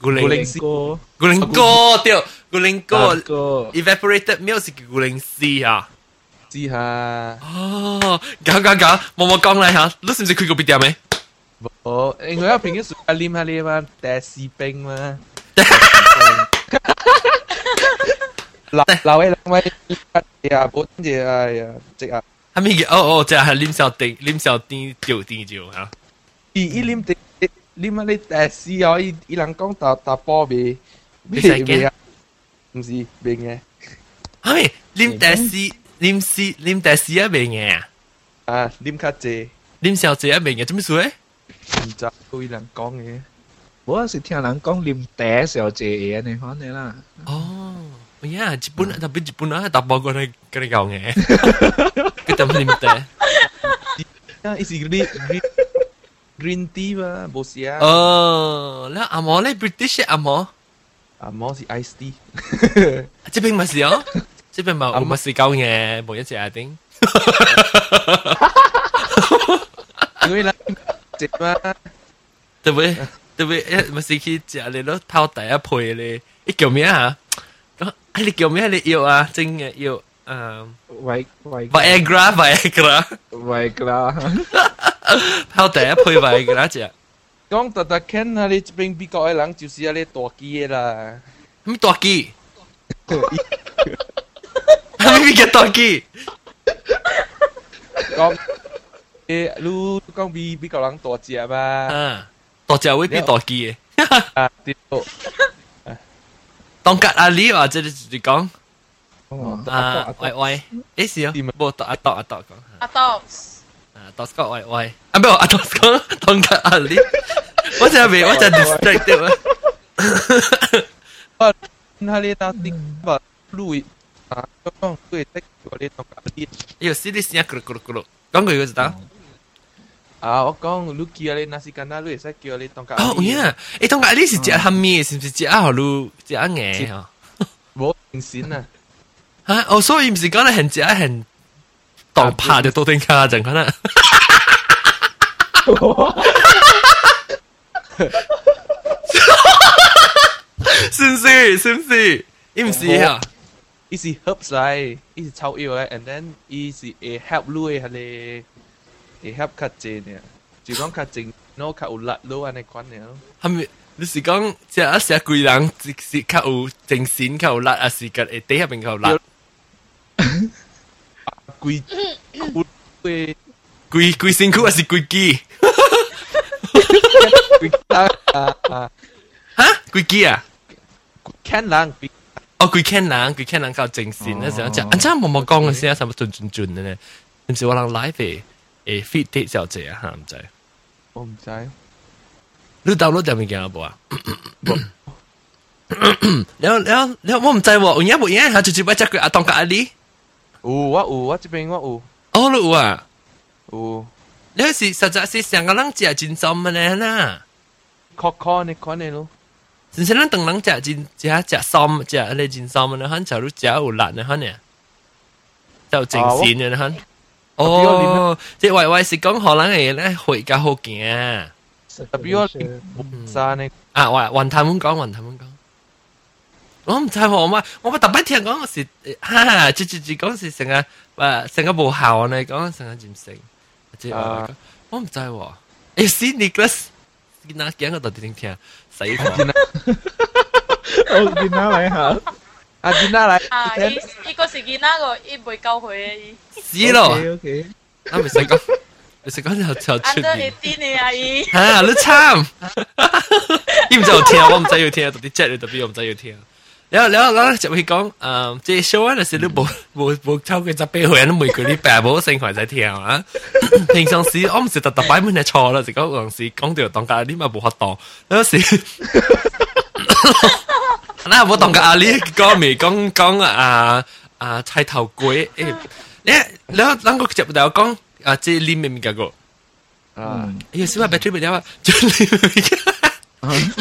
牛零哥，牛零哥对，牛零哥 evaporated milk 是牛零 C 啊。知下。哦，搞搞搞，冇冇讲嚟吓，你是唔是开个 B 店咩？ 冇，因为我平时阿啉下你嘛，大士兵嘛。老老嘅两位呀，本嘢哎呀，即啊！系咪嘅？哦哦，即系啉小丁，啉小丁就丁就吓。伊伊啉丁，啉下你大士哦，伊伊人讲打打波未？未未啊？唔是未嘅。系啉大士，啉士啉大士啊未嘅啊？啊，啉较济。啉小济啊未嘅，做咩事咧？ 唔知佢人讲嘅。我是听人讲啉茶小济嘢，你讲你啦。哦。Ya, Jepun tapi Jepun ah tak bawa kena kena kau nge. Kita beli teh. Ya, isi green green green tea ba, bosia. Oh, lah amo le British amo. Amo si iced tea. 这边咪是哦，这边咪我咪是够嘅，冇一只阿丁。因为啦， 食嘛，对唔对？对唔对？咪是去食你咯，泡第一配你，你叫咩啊？哎，你叫咩？你要啊，真嘅要诶维维 Viagra Viagra Viagra，泡第一配 Viagra 只。讲特特 Ken 啊，你这边美国嘅人就是啊，你大机嘅啦。咩大机？系咪嘅大机？讲 诶，你讲比美国人大只嘛？啊，大只会比大机嘅。啊，对。当格阿里或者你讲，啊喂喂，诶是啊，冇阿多阿多讲，阿多，啊多讲喂喂，啊冇阿多讲当格阿里，我真系未，我真系 distracted 啊。我那里打电话录啊，讲对的，我哋当格阿里。有时你先咕噜咕噜咕噜，讲句个就得。啊， 我讲你叫你那是干那，你会使叫你当家。哦，呀，诶，当家你是食虾米，是唔是食啊？好lu 食啊嘢啊？冇明显啊！吓，哦，所以唔是讲你很食很当拍就多点卡阵可能。是唔是？是唔是？伊唔是啊？伊是 herbs 嚟，伊是草药嚟，and then 伊是会 help 你系 你。会翕较济呢，就讲较静，攞较有力咯，安尼款呢。系咪？你是讲即系一时贵人是较有精神、较有力，还是个会底下边较有力？贵贵贵贵贵辛苦还是贵机？贵啊啊！吓？贵机啊？看人贵。哦，贵看人，贵看人较精神，那时候讲，安怎冇冇讲嘅时候，差唔多准准准嘅咧，唔是我人 live 诶。 诶 fit 啲小姐啊，吓唔知。 我唔知。你 download 咗物件有冇啊？แล้วแล้วแล้ว我唔知喎，有影冇影，下直接把只个阿当个阿里。有我有，我这边我有。哦，你有啊？有。你是实在是上个人食真心嘅咧呐。确确你看你咯。真是咱等人食真食食心食阿你真心嘅咧，肯就你食有辣嘅肯呢，就正线嘅肯。 哦，即系为为是讲可能系咧回家好劲。特别我山呢？啊，云云太满讲，云太满讲。我唔知喎，我咪我咪特别听讲是，哈，直直直讲是成个诶成个无效呢，讲成个渐成，即系我唔知喎。诶，see Nicholas，见哪讲个到底听听，死个。我见哪嚟吓？ 啊，见哪嚟？啊，依依个是见哪个，依未够佢嘅。是咯。OK OK。啊，未使讲。你食嗰就就出面。啲你阿姨。吓，你惨！你唔知有听，我唔知要听，到底 jet 你特别我唔知要听。然后然后然后就会讲，诶，即系 show 嗰阵时都冇冇冇抽佢十八岁，都每个礼拜冇成群在听啊。平常时我唔是特特摆满系错啦，就讲嗰阵时讲到当家你咪冇学到，有时。 那我当个阿哩讲咪讲讲啊啊菜头粿诶，你你两个接唔到讲啊，即系里面嘅个啊，有时话 battery 唔掉啊，就里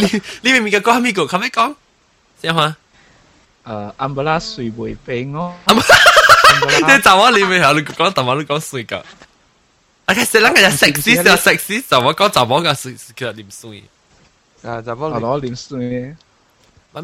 面嘅，里面嘅个系咪个？系咪讲？先话。诶安布拉水会冰哦。你就我你咪系你讲，但我你讲水噶。啊，其实人家食屎就食屎，就我讲就我嘅水叫啉水。啊，就我攞啉水。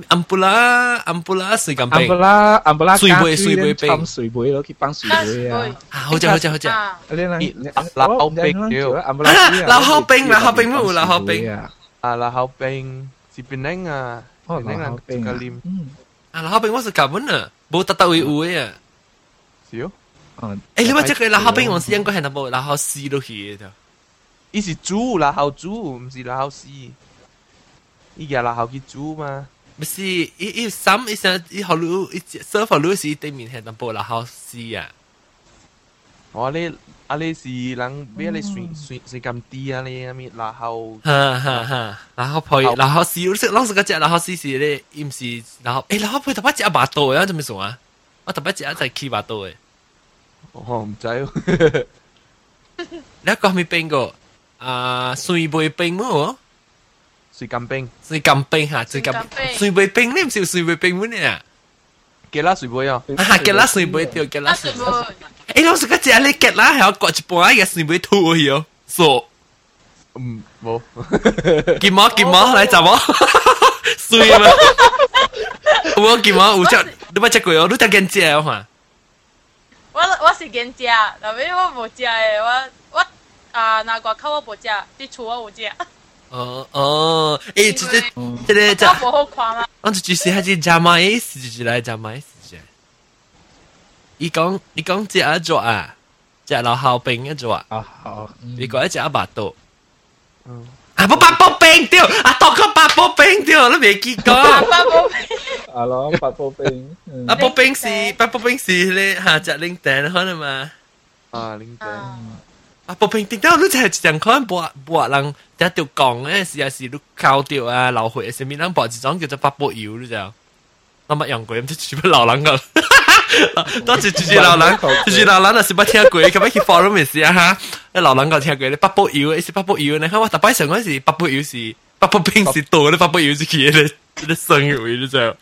安布拉安布拉水咁冰。安布拉安布拉水杯水杯冰。帮水杯咯，佢帮水杯啊。啊，好正好正好正。你你老口冰屌，安布拉。老口冰老口冰乜会老口冰啊？啊，老口冰是边拎啊？哦，老口冰啊。啊，老口冰我是咁样啊，冇特特会会啊。少。诶，你话即系老口冰，我是应该系冇老口丝都去嘅。伊是煮老口煮，唔是老口丝。伊个老口去煮嘛。 唔是，伊伊三伊成伊好路伊 serve 路是对面系淡薄老口丝啊。我你啊你是人俾你算算算咁啲啊你啊咪老口。哈哈哈，老口配老口丝，你识老实个只老口丝是咧，伊唔是老口，诶老口配特别只巴多啊，做咩算啊？我特别只一只起巴多诶。我唔知。你一个系咪边个？啊，水杯冰么？ 水甘冰，水甘冰吓，水甘水杯冰，你唔是水杯冰咩啊？吉拉水杯啊！啊，吉拉水杯掉，吉拉水杯。诶，老实个只你吉拉系我割一半嘅水杯吐去哦，傻。嗯，冇。见毛见毛嚟怎么？水嘛？我见毛有只，你乜只鬼哦？你得见只嘛？我我是见只，但系我冇只嘅，我我啊那个口我冇只，啲醋我有只。 哦哦，诶，这这这个这，不好看啦。我就就是还是加买 S 就是来加买 S 啫。伊讲伊讲只一做啊，只老后冰一做啊。啊好，你讲一只一百多。嗯。啊！不八宝冰掉，啊多个八宝冰掉，你未见过？八宝冰。啊咯，八宝冰。啊，宝冰是八宝冰是咧吓只零蛋可能嘛？啊，零蛋。 啊，不平定到你就系上可能博博人一条讲咧，时啊时都靠掉啊，流血上面人博一种叫做八宝油你知道？我乜用过，唔知全部流人噶。当时住住流人，住住流人啊，是不听过，咁样去 forum 咪是啊哈？你流人个听过，你八宝油，是八宝油，你看我特摆上嗰时八宝油是八宝冰是多，你八宝油是佢嘅，你生肉你知道？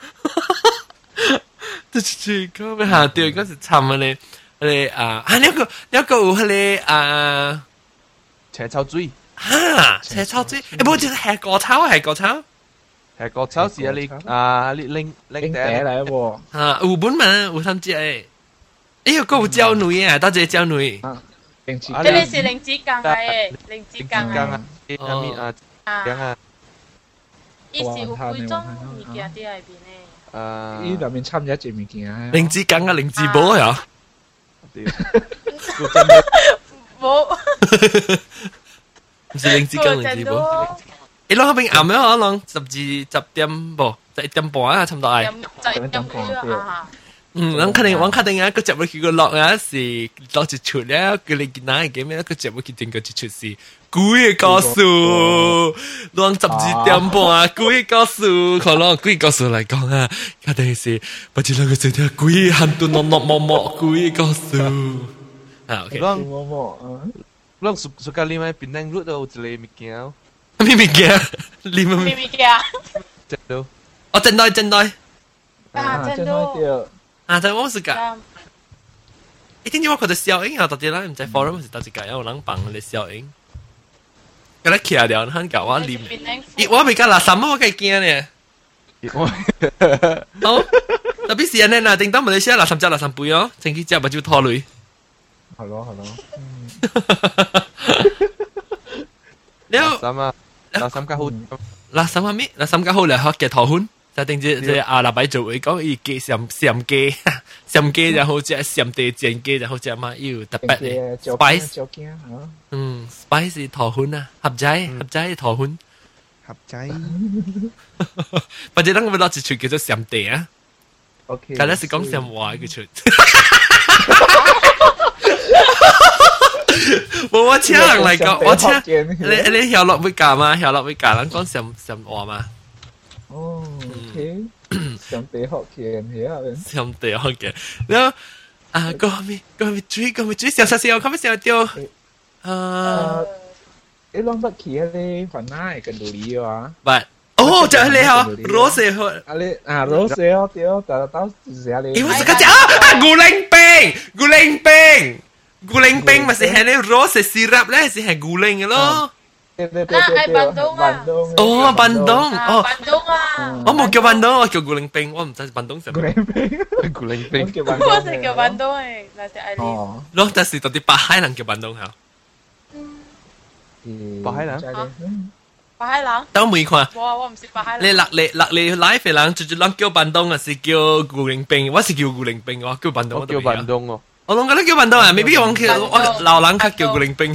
对对对，咁样下掉嗰时惨啊你。 迄个啊啊，那个那个有迄个啊，青草水哈，青草水，诶，不就是系果草系果草，系果草是啊你啊你拎拎嗲嚟喎，啊有本嘛有三只诶，哎呦个有蕉女啊，多谢蕉女，呢个是灵子羹嘅，灵子羹啊，啊啊啊，伊是有几种物件啲喺边咧？诶，伊入面参一只物件啊，灵子羹啊，灵子宝 啊。冇，唔是零之间零之宝。你攞边暗咩？可能十二十点噃，十一点半啊，差唔多系。十一点半啊！ 嗯，咱肯定，我肯定啊，个节目佢个落啊是落一出咧，佢哋见哪嘅咩？个节目佢定个一出是 鬼嘅故事，當十二點半啊，鬼嘅故事，可能鬼嘅故事嚟講啊，一定是不知兩個小聽鬼很多落落摸摸鬼嘅故事。啊，OK。浪摸摸，浪暑暑假你咪變靚女到之類物件，咩物件？你咪咩物件？真到，我真到真到，啊真到，啊真我是噶。一定要我覺得笑應啊，特別啦，唔使 forum 是特別噶，有人幫你笑應。嗰啲企下掉，佢教我念。咦，我未教嗱什么我计惊呢？哦，特别是呢，嗱，叮当马来西亚嗱三只嗱三杯哦，正几只咪就拖累。系咯系咯。你有什么？嗱三家好，嗱什么咩？嗱三家好嚟学嘅拖款。 就定住即阿立摆做会讲要记上上机，上机就好似上地正机就好似嘛要特别嘅 spice，嗯，spice 是陀款啊，合仔合仔陀款，合仔，或者等我攞一出叫做上地啊，OK，但系是讲上话嘅出。冇我请人嚟讲，我请你你下落会教嘛？下落会教人讲上上话嘛？ 哦，OK，上地学嘅嘢，上地学嘅，然后啊，个咪个咪追个咪追小小小，佢咪小掉，啊，你谂不起啊你份奶跟杜里啊，but 哦，就系你好，rose 好，啊你啊 rose 好掉，但系到时啊你，因为是个只啊，古灵冰，古灵冰，古灵冰咪系系你 rose syrup 咧，系系古灵嘅咯。 那系bandung啊！哦，bandung，哦，bandung啊！我冇叫 bandung，我叫古灵冰，我唔知 bandung 系咩。古灵冰，我系叫 bandung 诶，那只爱莲。咯，但是到底八海人叫 bandung 吓？八海人？八海人？都未看。我我唔识八海人。你落嚟落嚟 live 嘅人，就就谂叫 bandung 啊，是叫古灵冰，我是叫古灵冰，我叫 bandung，我叫 bandung 哦。我谂觉得叫 bandung 啊，未必我叫我老人较叫古灵冰。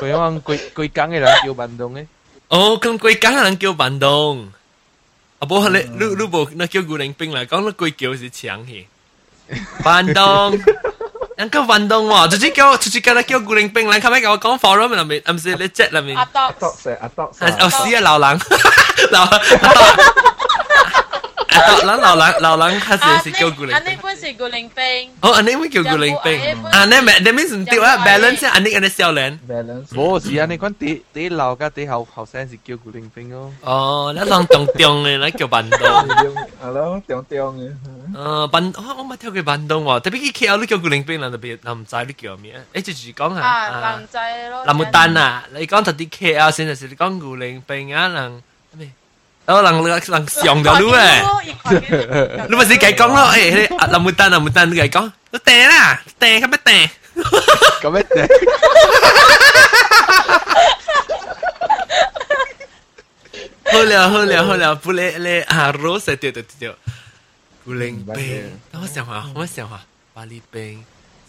佢讲贵贵港嘅人叫bandung嘅。哦，咁贵港嘅人叫bandung。啊，不，你你你无那叫古灵冰啦，讲那贵叫是强气。bandung，人叫 bandung 喎，直接叫直接叫你叫古灵冰啦，后尾我讲 forum 入面，唔是你 chat 入面。阿多，阿多食阿多。哦，是啊，老人，老阿 多。咱老人老人佢是是叫古灵。安尼本是古灵冰。哦，安尼会叫古灵冰。安尼咪，你咪唔对啊，balance 安尼安尼少年。 balance。冇是安尼讲啲啲老甲啲后后生是叫古灵冰咯。哦，咱人中中嘅，咱叫bandung。系咯，中中嘅。诶bandung，我冇听过 bandung 喎，特别去 KL 你叫古灵冰，人特别人唔知你叫咩？诶，就住讲下。啊，人仔咯。林木丹啊，你讲特啲 KL 先系你讲古灵冰啊，人咩？ 哦，人人人上咗路诶，你咪是计讲咯，诶，阿林木丹林木丹你计讲，你掟啦，掟咁咩掟？咁咩掟？好了好了好了，不咧咧啊，rose 对对对，古灵冰，我想下我想下，巴黎冰。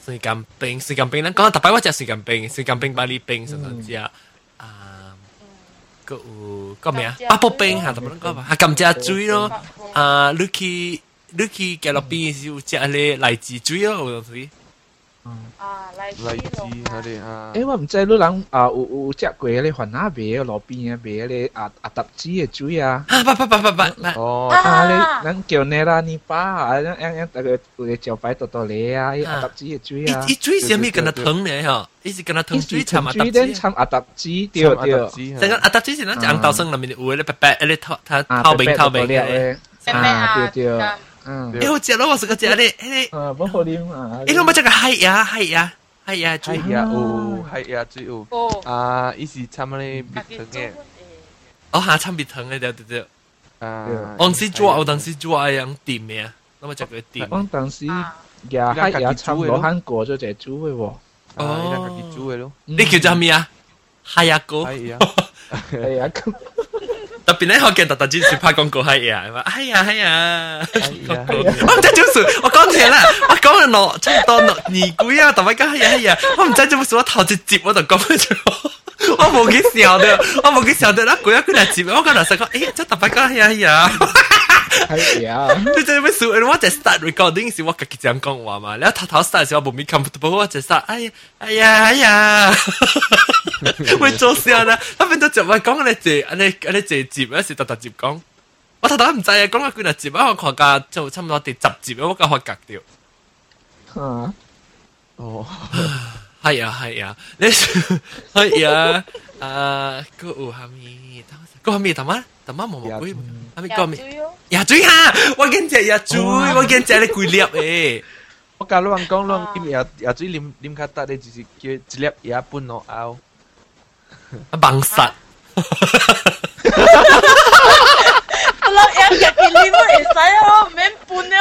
水甘冰，水甘冰，咱讲特别我食水甘冰，水甘冰巴黎冰，甚至食啊， 个有个咩啊？八宝冰吓，特别讲吧，吓甘蔗水咯，啊，你去你去加勒比是有食咧荔枝水咯，有时。 啊，荔荔枝嗰啲啊。诶，我唔知你人啊有有食过咧番那卖路边啊卖咧啊啊搭子嘅水啊。啊，不不不不不，哦。啊，你咱叫你啦，你爸啊，样样样大个有个招牌多多咧啊，啊搭子嘅水啊。一水上面跟他藤咧嗬，一直跟他藤水参啊搭子。水参啊搭子，对对。成个啊搭子是咱讲稻生里面有咧白白，咧透透透明透明嘅。啊，对对。 嗯，诶，我食咯，我食个食咧，诶，啊，不好啉啊，诶，我冇食个系呀，系呀，系呀，系呀，有，系呀，最有，啊，伊是参咧蜜糖嘅，哦，吓参蜜糖嘅，对对对，啊，当时做，我当时做一样店嘅，我冇食过店，我当时呀，系呀，参罗汉果咗只煮嘅喎，哦，你自己煮嘅咯，你叫做咩啊？系呀哥，系呀，系呀哥。 特別咧，我見特特之前拍廣告係啊，話哎呀哎呀，我唔知做事，我講嘢啦，我講落差唔多落二鬼啊，同埋講哎呀哎呀，我唔知做乜事，我頭直接我就講咗，我冇给晓得，我冇给晓得，那鬼要过来接？我讲老师讲，哎，这打牌讲呀呀，哎呀，这这边输，我在 start recording，是我开始这讲话嘛？然后偷偷 start，我冇没看，不过我在说，哎呀，哎呀，哎呀，会做笑呢？那边都就我讲个你接，你你接接，有时特特接讲，我头头唔制啊，讲话过来接，我框架就差唔多第十接，我讲好格掉，哈，哦。系啊系啊，你系啊，诶，个有下面，个下面头妈头妈毛毛龟，下面个面。牙嘴哈，我见只牙嘴，我见只你攰粒诶。我教你话讲咯，点牙牙嘴黏黏卡得，你就是叫一粒牙半落拗。bằng sạch 我谂一日嘅黏都会使啊，唔免半了。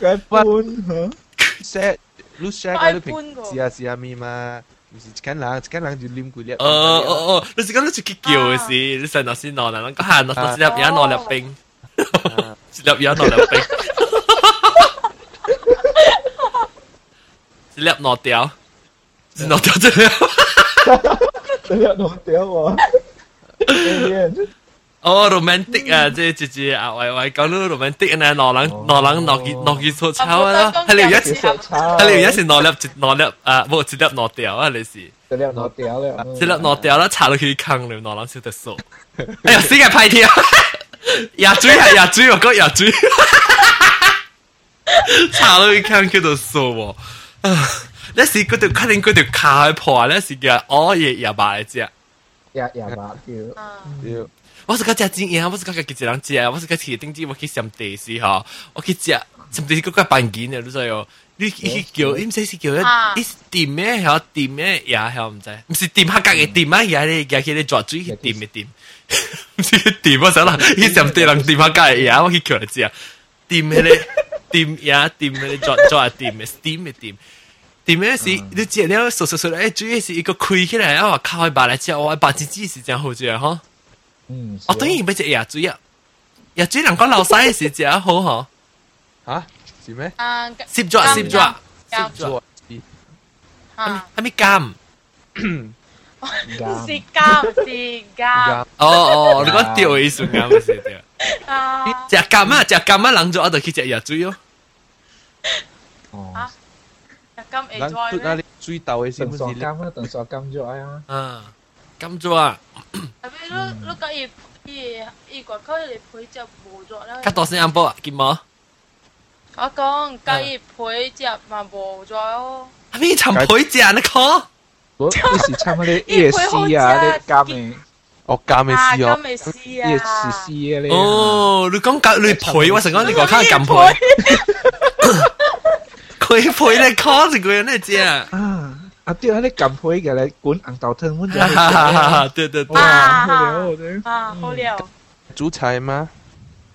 佢搬吓， set 你 share 你平试下试下咪嘛，唔是一间人一间人就黏几粒。ờ ờ ờ nó chỉ có nó chỉ cái kiểu嘅事，你成日先攞啦，个闲攞攞粒嘢攞粒冰，粒嘢攞粒冰，粒攞掉，攞掉咗了。你有弄掉我，alien， 哦，romantic 啊，即系即系啊，喂喂，讲到 romantic 呢，攞人攞人攞几攞几粗炒啊，系你有一时，系你有一时攞粒攞粒啊，冇一粒攞掉啊，你是。你有弄掉了，即粒攞掉啦，插落去坑里，攞人少得数。哎呀，死嘅派条，牙嘴系牙嘴，我讲牙嘴，插落去坑叫做数喎。你是嗰条肯定嗰条卡去破啊！你是叫哦嘢牙白嚟只。呀呀吧叫，要 我是嗰只煎嘢，我是嗰个几只人只，我是嗰铁丁子，我去上地市嗬，我去食上地市嗰个办件嘅，你知哦。你你叫，你唔使是叫一一店咩？系店咩嘢？系唔知，唔是店客家嘅店啊，而系你而系你抓住系店嘅店，唔是店我想啦，呢上地人店客家嘅嘢，我去叫你知啊，店嘅咧店嘢店嘅你抓抓店嘅 steam 嘅店。点样是？你知你熟熟熟诶，主要是一个开起来，我靠去白嚟之后，我白纸纸是这样好啫，嗬。 嗯，我当然唔系只牙嘴啊，牙嘴能讲流晒嘅时只好嗬。吓是咩？啊，摄咗啊，摄咗啊，摄做啊，系咪监？是监是监哦哦，你讲掉嘅意思啱嘅是掉。啊，只监啊，只监啊，冷咗我就去只牙嘴咯。哦，咁会咱再咩？嘟那里水豆嘅是等不是？傻金啊，等傻金咗啊，啊，监咗啊， 系咪你你介意伊伊个口嚟配只无咗啦？卡多先啱波啊，见冇？我讲介意配只嘛无咗咯。系咪寻配只啊？你讲？我一时参嗰啲夜市啊，你加咩？我监嘅啊，事哦咁。咪试夜市啊！市啊你，哦，你讲隔你配，我成讲你个卡咁配，佢配你 call 住佢呢只啊！ 啊，啊对啊，你揿配嘅你管硬豆汤碗就哈哈哈哈哈！对对对，哇，好了对，啊，好了。煮菜吗？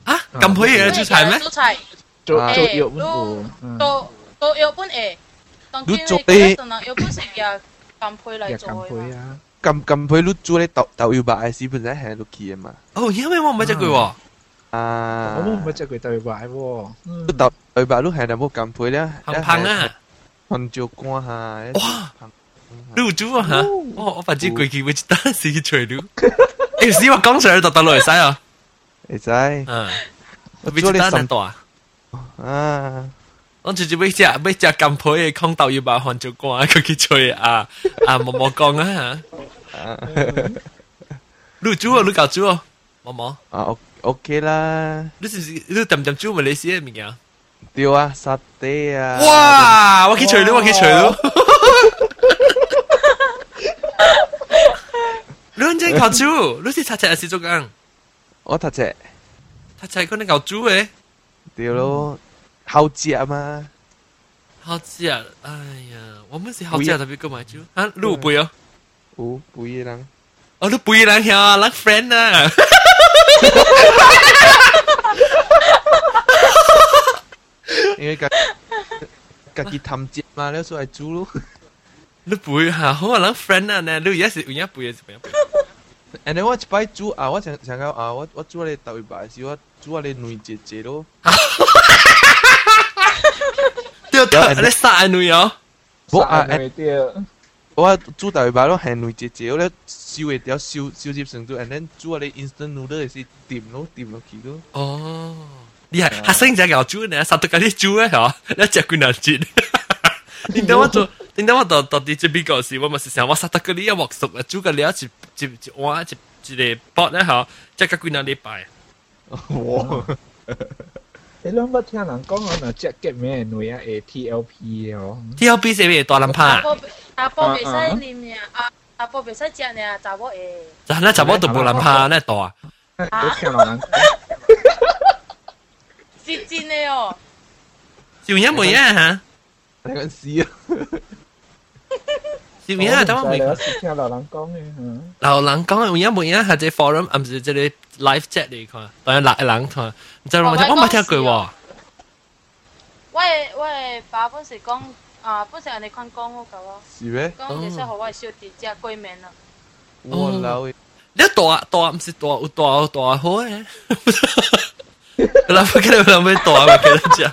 啊咁配嘢煮菜咩？煮菜做啊做药碗糊，嗯都都日本诶，当你见做啲你嗰阵日本食嘅咁配嚟日做嘅嘛。揿配啊，咁咁配你煮咧豆豆油白嘅时本身系落去嘅嘛。哦，因为我唔系只句喎。啊，我唔系只佢对摆喎，嗯你豆油白你系有冇咁配咧？行棒啊！ 混椒干下。哇！你有煮啊吓？我我发知佢叫佢单时除了。诶，屎我讲上去就得落嚟使啊！会使嗯，我俾单难多啊！啊，我直接俾只俾只咁配嘅空豆要把汗做光，佢去吹啊啊！毛毛讲啊吓！你有煮啊？你搞煮啊？毛毛，啊 OK 啦，你是不是你点点煮马来西亚物件？ 对啊，沙爹啊。哇！我去除了，我去除了。你认真搞煮？你是擦擦还是做工？我读只擦擦可能搞煮诶。对咯，好食嘛。好食，哎呀，我们是好食特别购买酒啊，你有背哦？有不一样。哦，你背人呀，人 friend 啊。 因为家家己贪食嘛，你所以煮咯。你背下好啊，人 friend 啊呢，你而家是有一背嘅，是边背？ and then 我一摆煮啊，我想想讲啊，我我煮你豆白时，我煮我你嫩姐姐咯。对对，你杀人女哦。我啊，对对，我煮豆白咯系嫩姐姐，我咧烧嘅条烧烧接成度，and then 煮我你 instant noodle 系是点咯，点落去咯。哦， 你系学生仔搞煮呢，杀到嗰啲煮咧嗬，一只佢难煮。点解我做？点解我到到啲这边个时，我咪是想我杀到嗰啲一镬熟啊，煮个料一一一碗一一个煲咧嗬，即系佢那礼拜。哇！你谂乜听人讲我嗱只嘅咩女啊？诶 TLP 哦，TLP 系咩大林拍？阿波未使啉呀，阿阿波未使食呢，查某诶。就系咧，查某都冇林拍咧大。你 听落人。是真嘅哦。笑一模一样吓。你讲屎啊！笑一啊，等我明。听老人讲嘅吓。老人讲嘅一模一样系只 forum，唔系即系 live chat 嚟看，当然六人看，唔知我我冇听过喎。我我爸本时讲啊，本时人哋看讲好够咯。是咩？讲其实好我小弟只鬼面啦。我老。你大大唔是大有大有大好诶。 Kenapa kena bilang betul apa kena je?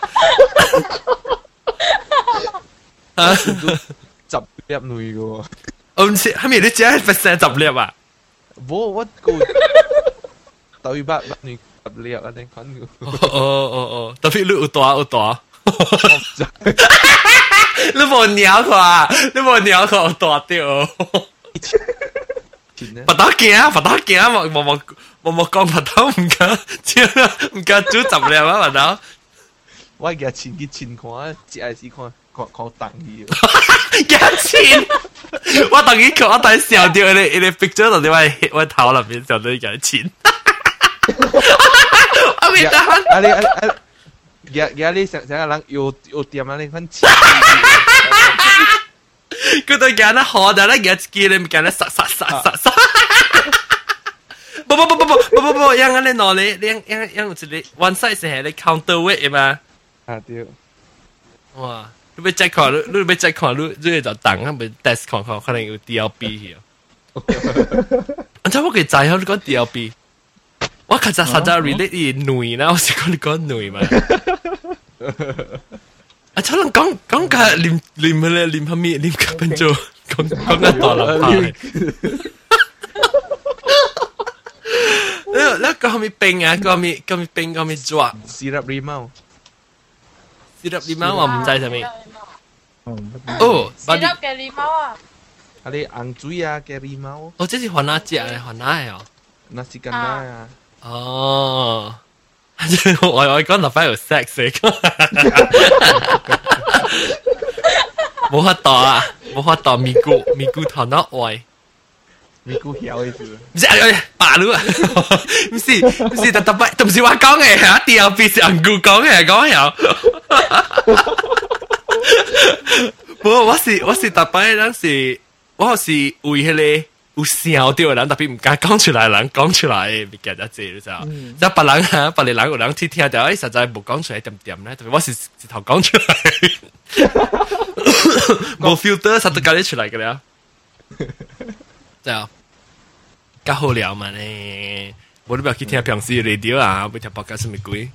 啊，十粒女嘅喎。我唔知，系咪你只系 percent 十粒啊？冇，我个对白女十粒啊，你讲嘅。哦哦哦，特别你有大有大。你冇鸟佢啊！你冇鸟佢大掉。不打惊，不打惊，冇冇冇。 我冇讲佛头唔敢，唔敢煮十两啊佛头。我而家前几前看，只系只看看看等伊。几钱？我等于看我等笑掉你你 picture 到你话我头入面笑到几钱？我未得。啊你啊啊！而而你成成个人又又点啊？你看钱。佢对人咧好，但系咧日记你唔见咧杀杀杀杀杀。 不不不不不不不，样个咧喏咧，样样样有一个 one size 是系咧 counter weight 嘛。啊对。哇！你要再看，你你要再看，你你就等啊，咪 test 看看，可能有 DLB 去。อันที่ว่าเกิดใจเขาเรียกว่า DLB ว่าขจัดสัจะ relate อีหนุ่ยนะว่าสิ่งที่ก็หนุ่ยมาอาจารย์ก้องก้องกะริมริมเลยริมพมีริมกะเป็นโจก้งก้องกะต่อลำพา Lo, lo kau ambil peng ah, kau ambil kau ambil peng, kau ambil juak. Sirap limau. Sirap không ah, sao sama. Oh, sirap ke limau ah. Ada angcui ah ke limau. Oh, ini warna jiak à warna eh. Nasi kandar à Oh. 我我講立翻條 sex 嚟，冇法度啊，冇法度咪咕咪咕糖得愛。咪估晓嘅事，唔是诶白佬啊，唔是唔是特特不，都唔是我讲嘅，系一啲有别是人故讲嘅讲有。不，我是我是特别人是，我是为迄个有笑掉嘅人，特别唔敢讲出来，人讲出来嘅物件就济你知道。即系别人啊，别人有人听听到，诶实在冇讲出来点点咧，特别我是直头讲出来，冇 filter，实都搞得出来嘅啦。 So, cá hô liao mà nè. Bố đi bảo khi theo bằng sĩ radio à, bây theo podcast mấy quý.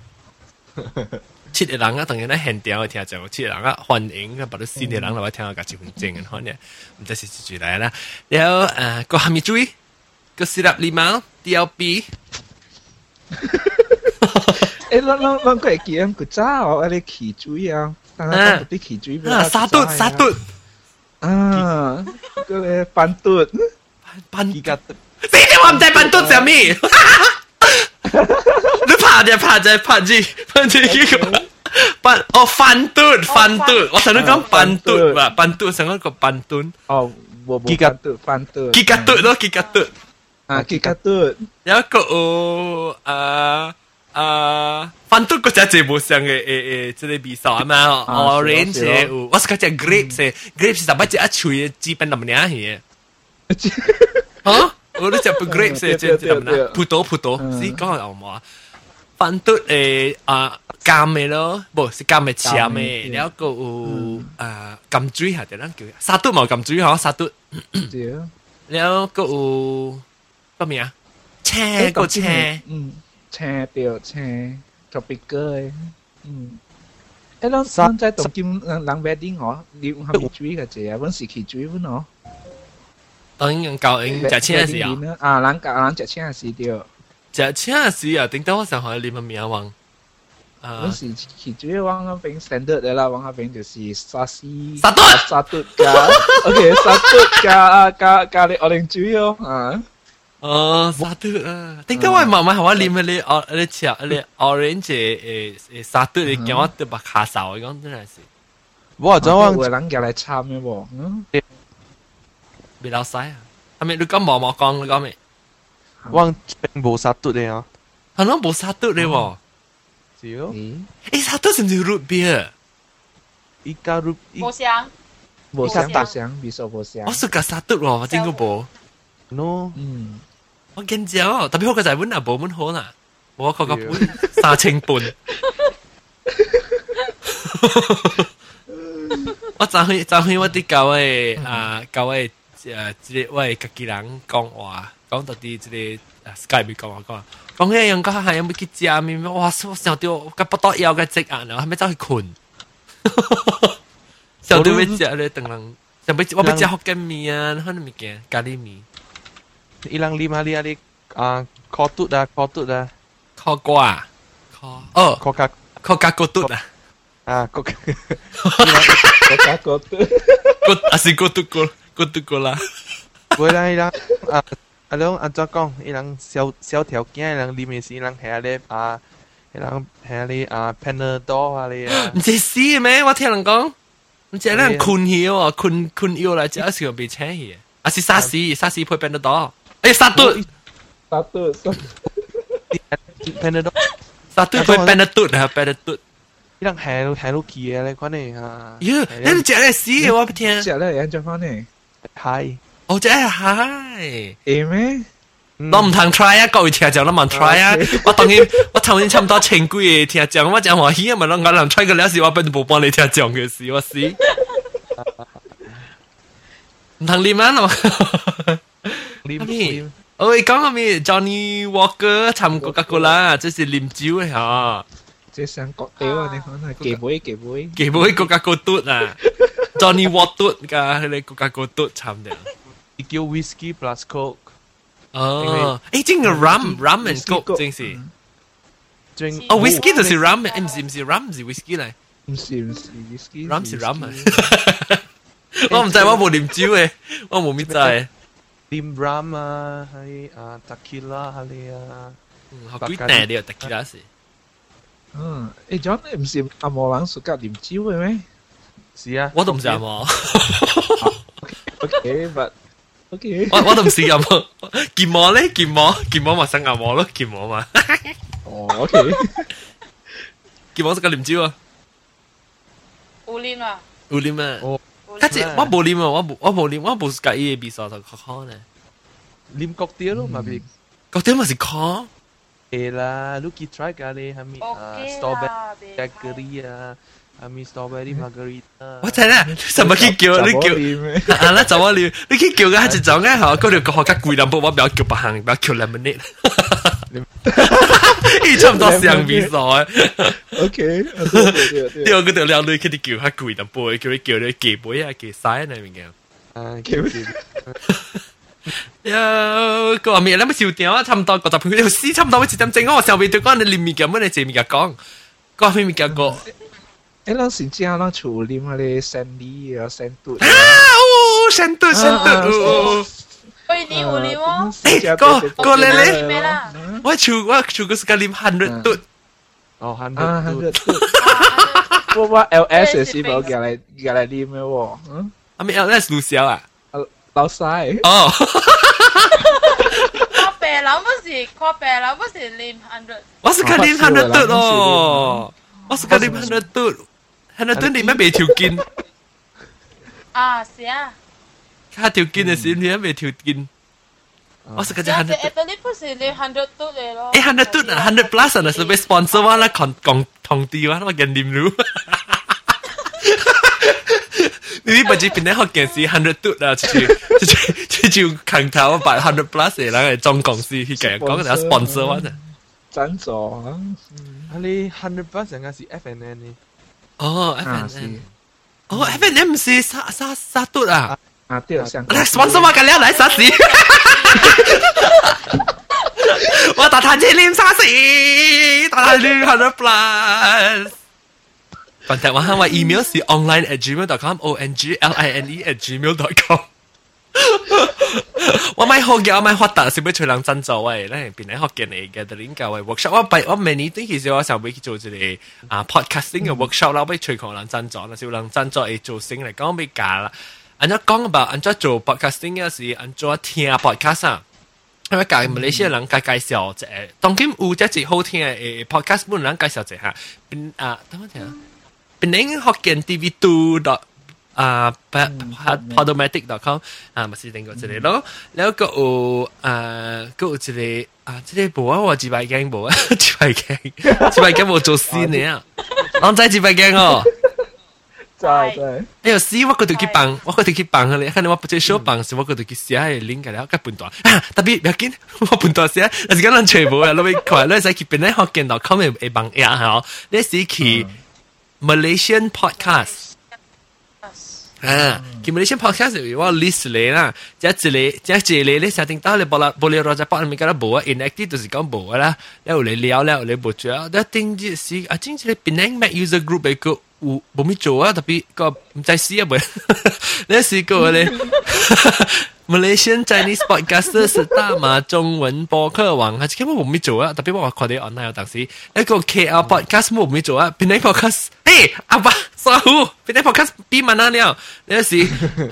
Chị cái 人啊，當然咧現調去聽就，七個人啊歡迎，把啲新嘅人落嚟聽下，價值分正嘅可能，唔知是幾句嚟啦。然後誒，個哈密追，個斯立利貓，DLB。誒，咱咱咱個記得個早，我哋起追啊，啊，啲起追。啊，沙頓沙頓。啊，個咧班頓。パン気がつ。谁叫我们在搬动小米？你爬在爬在爬去爬去一个。ปันอ๋อฟันตูดฟันตูดว่าฉันนึกว่าปันตูดว่ะปันตูดฉันก็ปันตูดอ๋อบัวบัวกิกาตูดฟันตูดกิกาตูดเนาะกิกาตูดอ่ากิกาตูดแล้วก็โอ้อ่าอ่าฟันตูดก็จะเจ็บ像诶诶诶这类比赛嘛 orange 诶我是讲 grapes 诶 grapes 是怎么讲？啊，吹基本怎么样？嘿。啊？我都食不 grapes 嘅，即系点啦？葡萄葡萄，是讲下有冇啊？反对诶啊柑嘅咯，唔是柑嘅签嘅，然后个有啊柑水系点样叫？沙督冇柑水嗬，沙督。然后个有个咩啊？青个青，嗯，青掉青，tropical 嘅，嗯。诶，咱咱在东京人人 wedding 哦，你系咪水嘅啫？阮是去水阮哦。 当然教应食青时啊！啊，人教人食青时对。食青时啊，顶到我上海你咪名忘。 嗰时其主要往嗰边 standard 嘅啦，往嗰边就是沙西沙嘟沙嘟加，OK 沙嘟加加加你我哋主要啊。哦，沙嘟啊！点解我妈妈系我念你哦，你食你 orange 诶诶沙嘟，你叫我对白卡手，讲真系是。我就往会人叫嚟参嘅喎， 嗯，未老细啊！系咪你讲冇冇讲？你讲未？往并无杀毒嘅啊，系咯，冇沙嘟你喎。少咦，诶，沙嘟是唔是 root beer？依家入依冇香，冇香冇香冇香，味素冇香我，食个沙嘟喎，我真个冇。 no 嗯，我见咗，特别好嘅就系本啊，冇本好啦。我个个本三千半。我昨天昨天我啲教位啊教位 诶，即个喂家己人讲话，讲到啲即个 Skype 咪讲话讲，讲起样讲系有冇去食面？哇！我想到我不到腰嘅只眼啊，系咪走去困？想到要食咧，等人想要我要食福建面啊，可能物件咖喱面。伊人啉下你啊你啊 call 嘟啊 call 嘟啊烤瓜，烤哦， call 卡烤加骨嘟啊，啊 call 我加个都骨啊是骨嘟骨 骨嘟骨啦，佢人伊人啊啊两安怎讲？伊人小小条件，伊人啉嘅时，伊人系咧啊，伊人系咧啊 Panadol 啊你啊唔知死咩？我听人讲，唔知人困晓啊，困困腰啦，只时候被请去，啊是沙士，沙士配变得多，哎沙嘟沙嘟沙 Panadol，沙嘟配变得嘟啊，变得嘟，伊人系系落去嘅咧，款呢啊，哟，你只咧死，我不听，之后咧，人做翻嚟 系我只系嗨。 A 咩？我唔通 try 啊，各位听众都唔 try 啊！我当然我头先差唔多千几嘅听众，我讲话咦，咪啷个人 try 个了时，我本冇帮你听众嘅事，我死。唔通你们咯？啉阿咪啉我讲下咪 Johnny Walker 参过格个啦，即是啉酒嘅吓， 即系想国屌啊！你可能系几杯几杯，几杯个格个嘟啊，Johnny Walker 㗎，你个格个嘟参嘅。伊叫 whisky plus coke，哦，诶，真系 rum rum and coke 正是。 drink 哦，whisky 就是 rum，诶唔是唔是 rum 唔是 whisky 嚟。唔是唔是 whisky， rum 是 rum 啊！我唔知，我冇啉酒嘅，我冇咩知。啉 rum 啊，系啊 tequila 系你啊，好鬼难啲啊！特别是。 嗯，诶，John 你唔是阿摩人属格念招嘅咩是啊，我都唔知啊嘛， ？OK，but OK，我我都唔知啊嘛。剑魔咧，剑魔，剑魔咪生牙魔咯，剑魔嘛。哦，OK，剑魔识个啉酒啊，有啉啊，有啉啊。哦，家姐我冇啉啊，我冇我冇啉，我冇介意嘅比赛就可可呢。啉 cocktail 咯，嘛别嗰啲咪是可。 诶啦，Lucky try 咖喱系咪啊 OK strawberry 啦，别 daiquiri 啊，系咪 strawberry margarita？我睇啦，什么去叫你叫？咩？啊，那怎么了？你去叫嘅一种嘅嗬，嗰条个学家贵两步，我不要叫白行，不要叫 lemonade。呢差唔多上比赛。 OK，对对啲我嗰条靓女，佢哋叫佢贵两步，叫你叫你几杯啊，几晒呢边嘅。啊，叫呀， 佢话咩？你乜笑点啊？差唔多个十分钟，丝差唔多一点正。我上边对讲你连面嘅乜你正面嘅讲，嗰边面嘅个。诶，嗰时之后咧，处理嗰啲 Sandy 啊、Sandu 啊！哦，山嘟山嘟。喂，你有啉哦？诶，个个你咧，咩啦？我处我处个是个啉 hundred 嘟。哦啊， ，hundred 我我 LS 是冇叫嚟叫嚟念嘅喎，嗯，阿咪 LS 卢小啊？ 老细，哦，看白人不是看白人不是啉 hundred，我是个啉 hundred 嘟哦，我是个啉 hundred 嘟，hundred 嘟你咩未条件？啊是啊，他条件嘅时你咩未条件？我是个只这样 hundred 子嘟。 Italy 不是啉 hundred 度嚟咯？诶，hundred 嘟啊，hundred plus 啊，是被 sponsor 我啦，讲讲同啲话，我见啉路。 你啲不知边啲学件事 hundred 嘟啊，就就就就强头摆 hundred plus 嚟啦，装公司去嘅，讲嘅系 sponsor 我啫。赞助啊，啊你 hundred percent 应该是 F N N 呢？哦啊，F 是 N，哦，F N M 是沙沙沙嘟啊，啊，对，香嚟 sponsor 我嘅了嚟沙士。 我打探这零三四，打探零 hundred plus。 反正我我 email 是 online at gmail dot com，o n g l i n e at gmail dot com。我咪学嘅，我咪发达，是要找人赞助喂，咧边嚟学嘅嚟嘅，特连教嘅 workshop，我弊我明年啲其实我想要去做一个啊 podcasting 嘅 workshop 啦，我要找个人赞助，那是有人赞助会做成嚟讲要教啦。安怎讲 about 安怎做 podcasting 嘅是安怎听 podcast 啊？因为介马来西亚人介介绍一个，当今有一只好听嘅 podcast，本人介绍一下，边啊，等我听啊， 边宁学见 TV two dot 啊，podomatic.com 啊，咪是定过一个咯，然后个有啊，个有一个啊，即个无啊，我几百间无啊，几百间，几百间无做事呢啊，我知几百间哦。在在。哎呦，死我嗰度去放，我嗰度去放佢咧，看你我不接小放时，我嗰度去写系 link 嘅了，佢半段啊，特别不要紧，我半段写，但是讲人全部啊，你咪快，你使去边咧学见到 comment 会帮呀，吓，你是去 Malaysian podcast。啊，佢 Malaysian podcast 我 list 嚟啦，即系一个即系一个咧，设定到你播啦，播了罗只播，你觉得无啊，inactive 就是讲无啦，然后你聊了，你无做，但系定住是啊，真系边个 make user group 嘅个。 有冇咪做啊？特别个唔知试啊未？你试过咧？Malaysian Chinese podcaster 是大马中文播客网，系根本冇咪做啊！特别我话佢哋 online 有当时一个 KL podcast 冇咪做啊！边啲 podcast？诶阿爸傻虎，边啲 podcast 边问啊了？你是诶，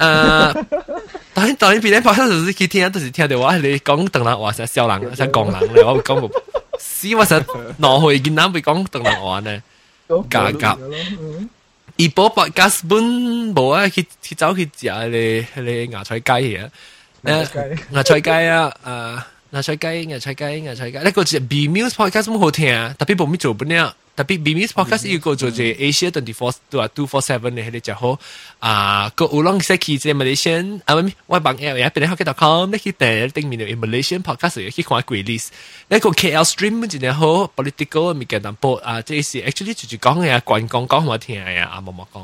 当然当然边啲 podcast 就是去听，都是听到我你讲邓兰话成笑人，成讲人咧，我讲冇。死我实攞去见男被讲邓兰话呢？ 價格。而播 podcast 本冇啊，去去走去食你你芽菜雞嘅，誒芽菜雞啊，誒 那吹鸡嘅吹鸡嘅吹鸡，那个只 B Muse Podcast 咁好听，特别冇咩做不呢？特别 B Muse Podcast 要个做只 Asia Twenty Four 对啊 Two Four Seven 你喺度就好啊，个乌龙 s e k i 只 Malaysian，啊咪我帮 L 也变咗 Hotel Com，你去订订面嘅 Malaysian Podcast 又去看 g r e l i s t 那个 KL Stream 只呢好 Political 咪简单播啊，这是 actually 就就讲嘅啊，讲讲讲好听啊，阿毛毛讲，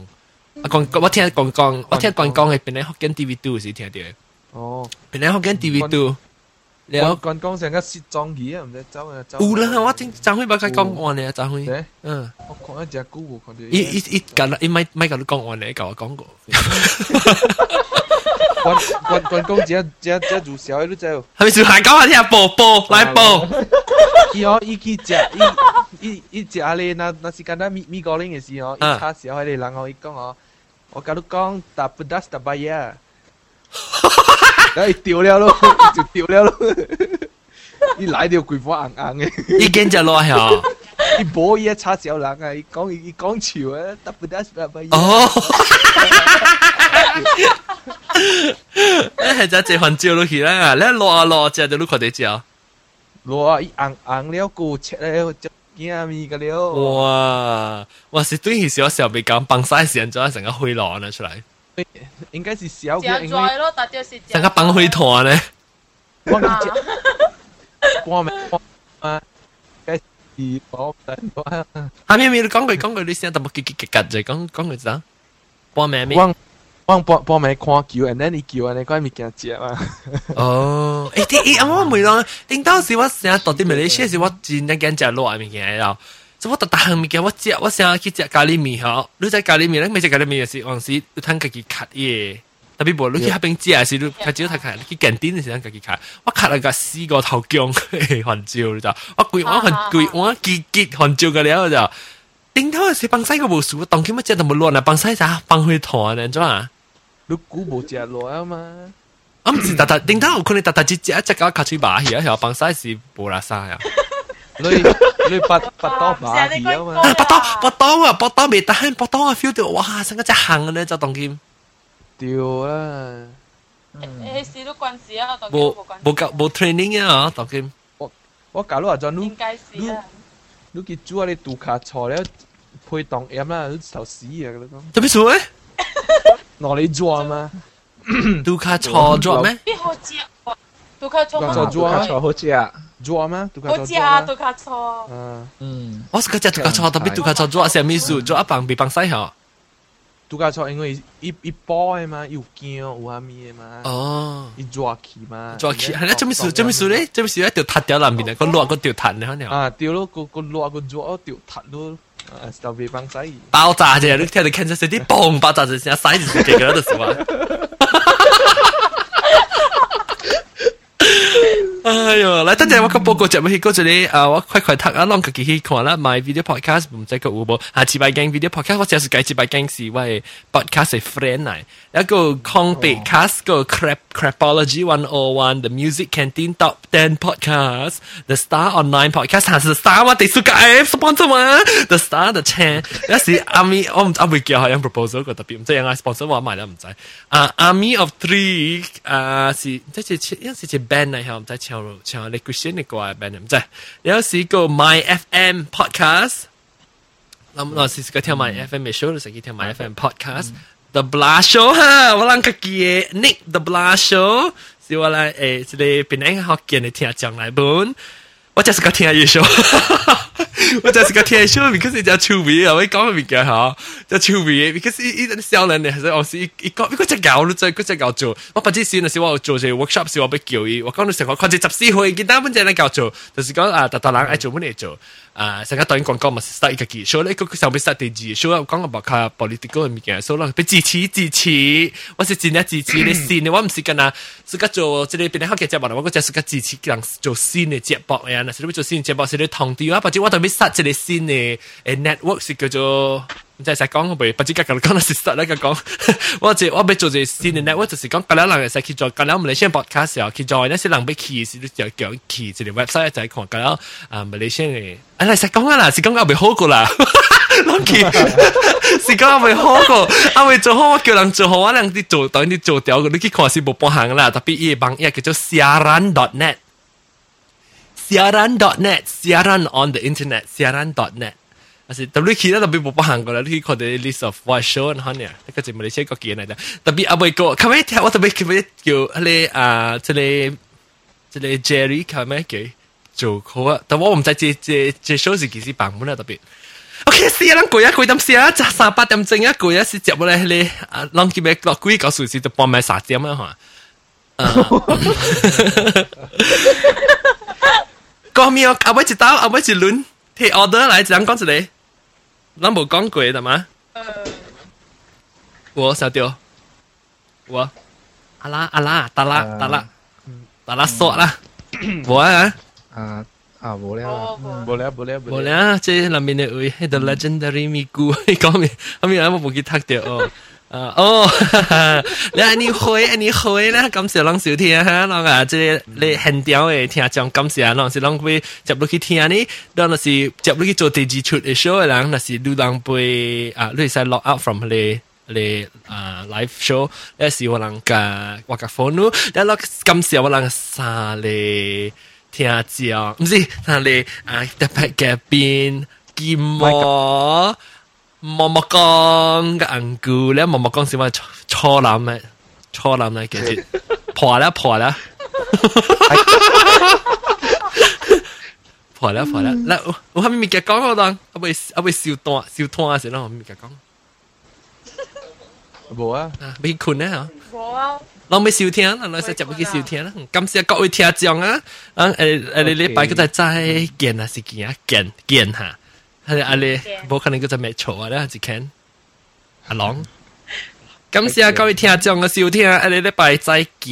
啊讲我听讲讲，我听讲讲系变咗 Hotel TV Two 先听啲，哦，变咗 Hotel TV Two。了，关讲成个雪状鱼啊，唔知走啊走。有啦，我听张辉把佢讲完咧，张辉。嗯，我看一只股冇看到。伊伊伊讲啦，伊咪咪讲你讲完咧，教我讲过。关关关讲只只只做小喺度走。系咪做下讲下听播播来播？伊哦，伊去食伊伊伊食咧，那那是间咱米米高林嘅时哦，伊叉小喺度，然后伊讲哦，我甲你讲，打不打是打巴呀。 哎，掉了咯，就掉了咯。伊来条鬼火硬硬嘅，伊见就落去啊！伊冇嘢叉小人啊！伊讲伊讲笑啊，得不得是得不？哦，你系真系混照落去啦！你落啊落，只就落佢哋照。落啊！伊硬硬了，个切咧就惊咪个了。哇！我是对起小小未讲，崩晒时间咗成个灰狼啊出嚟。 应该是小嘅，应该咯，但系是成个崩灰团咧。我唔知，我咪我啊，嘅是我啊。下面咪讲句讲句，你先特别结结结就讲讲句咋？报名咪？我我报报名看球，and then 你球啊，你嗰物件食嘛。哦，诶啲诶，我唔咯，顶到时我成日到啲马来西亚时，我真系惊食落物件咯。 我特特物件我食，我成日去食咖喱面嗬。你食咖喱面咧，未食咖喱面时，往时要睇家己卡嘢。特别无你去嗰边食时，你佢只要睇卡，去近点时阵家己卡。我卡了个四个头姜环照就，我攰我环攰我结结环照嘅了就。顶头是帮西个无数，当今乜只都冇乱啊，帮西咋帮去团啊，怎啊？你估冇食落啊嘛？我唔是特特，顶头有可能特特只只一只个卡嘴巴去啊，系帮西是无啦沙呀。 你你拔拔刀马儿啊嘛，拔刀拔刀啊，拔刀未得，拔刀啊 feel 到哇，成个只行咧就当剑。掉啊！诶，事都关事啊，当剑冇冇教冇 training 啊，当剑。我我假如话咗你应该是啊，你去煮下你杜卡菜咧，配当盐啦，你头屎啊！你讲。做咩做咧？攞你做嘛？杜卡菜做咩？边好食啊？ 杜卡菜做杜卡菜好食啊！做吗？好食啊，杜卡菜。嗯嗯，我是嗰只杜卡菜，特别杜卡菜做什么事？做一帮别帮西吓。 度假村因为一一波嘅嘛，又惊有虾米嘅嘛，哦，一抓起嘛，抓起，系啦，做咩事？做咩事咧？做咩事？一条塔掉南边啊，个落个条塔咧，可能啊，掉咯，个个落个抓掉塔咯，啊，就被帮仔爆炸啫！你听到看出啲嘣爆炸就成塞住自己嗰度是嘛？ 哎呦，嚟等阵我个报告就咪去嗰阵咧，啊，我快快睇啊，啷个佢去看啦，my video podcast 唔知个有冇，下次摆紧 video podcast，我只系计次摆紧是喂 podcast 系 friend 嚟，一个 con cast 个 crap crapology one o one the music canteen top ten podcast the star online podcast 还是 star 我哋สุก诶 sponsor 嘛，the star the chain，有时 army 我唔我未叫系有 proposal 个特别，唔知有嗌 sponsor 我买啦唔知，啊 army of three 啊是即系有时只 band 嚟系唔知 唱唱你 Christian 嘅歌 band 唔知，有時個 My FM podcast。咁我試試個聽 My FM 嘅 show，你食佢聽 My FM podcast。The Blast Show 哈，我諗佢嘅 Nick The Blast Show 是我嚟誒，即係邊個學見你聽講嚟本，我就是个天野秀，我就是个天野秀，because 你叫臭味啊，我讲咪个哈，叫臭味，because 一一个小人呢，还是我是一一个，一个只狗，你再一个只狗做，我不知先呢，是我做些 workshop，是我被叫伊，我讲你成个，看只十四岁，见单本正来搞做，就是讲啊，达达人爱做乜嘢做。啊，成日當然廣告咪 start 一個技術咧，佢上邊 start 第二 show 講個較 political 嘅物件，so 啦，俾支持支持，我是真係支持你先，我唔是跟啊，是個做即係變得好嘅節目啦，我嗰隻是個支持人做先嘅節目呀，嗱，是你做新節目，是你同啲啊，或者我當俾 start 即係先嘅誒 network 是叫做。唔知使讲会不知家讲讲事实咧，讲我即我要做只新嘅 network，就是讲隔两人使去做，隔两马来西亚 podcast 时候去做，那些人要去是就讲去即个 website 就系看隔两啊马来西亚嘅，啊嚟使讲啊啦，是讲我未好过啦，谂去是讲我未好过，我未做好，我叫人做好，我人啲做等啲做掉，你去看是冇半行啦，特别伊帮一叫做 siaran dot net。siaran dot net siaran on the internet siaran dot net 是特别其他特别冇包含过啦，你看啲 list of what show 吓呢？呢个就马来西亚个几嚟嘅，特别阿妹个，佢咩听我特别佢咩叫你啊，即系即系 Jerry 佢咩叫做好啊？但我唔知这这这 show 是几时版本啊？特别。OK，试下，攰啊，攰点试啊？就三八点正啊，攰啊，是接落嚟你啊，谂住咩落几个数字就帮埋三点啊吓。讲咩啊？阿妹一刀，阿妹一轮，睇 order 嚟，就咁讲出嚟。 咱冇讲过的吗？我小丢，我阿拉阿拉达拉达拉达拉索啦，我啊啊啊冇咧，冇咧冇咧冇咧，即系里面嘅位系 The Legendary 咪咕，讲咩？后面我冇记读掉哦。 啊哦，你安尼回安尼回啦，感谢拢收听哈，拢啊即系你现场嘅听众感谢，拢是拢会接落去听呢，当然是接落去做第二出嘅 show 嘅人，那是你人被啊，你使 log out from 你你啊 live show，你是我人嘅我嘅 phone，你落感谢我人三你听众，唔是，但系啊特别嘅边金毛。 毛毛讲嘅银菇咧，毛毛讲是话初男嘅，初男咧，其实破啦破啦，破啦破啦。嗱，我系咪咪嘅讲嗰档？我会我会笑断笑断啊！时咯，我咪嘅讲。冇啊，未困咧吓。冇啊。เราไม่สิวเทียนเราจะจับไปกี่สิวเทียนกำเสียก็วิทยาจังอ่ะอ่ะเออเออเลยไปก็จะใจเกียนอ่ะสิเกียนเกียนเกียนฮะ 系啊，你冇可能嗰只咩嘈啊？咧系 can 阿朗。咁试下各位听众嘅笑听，你礼拜再见。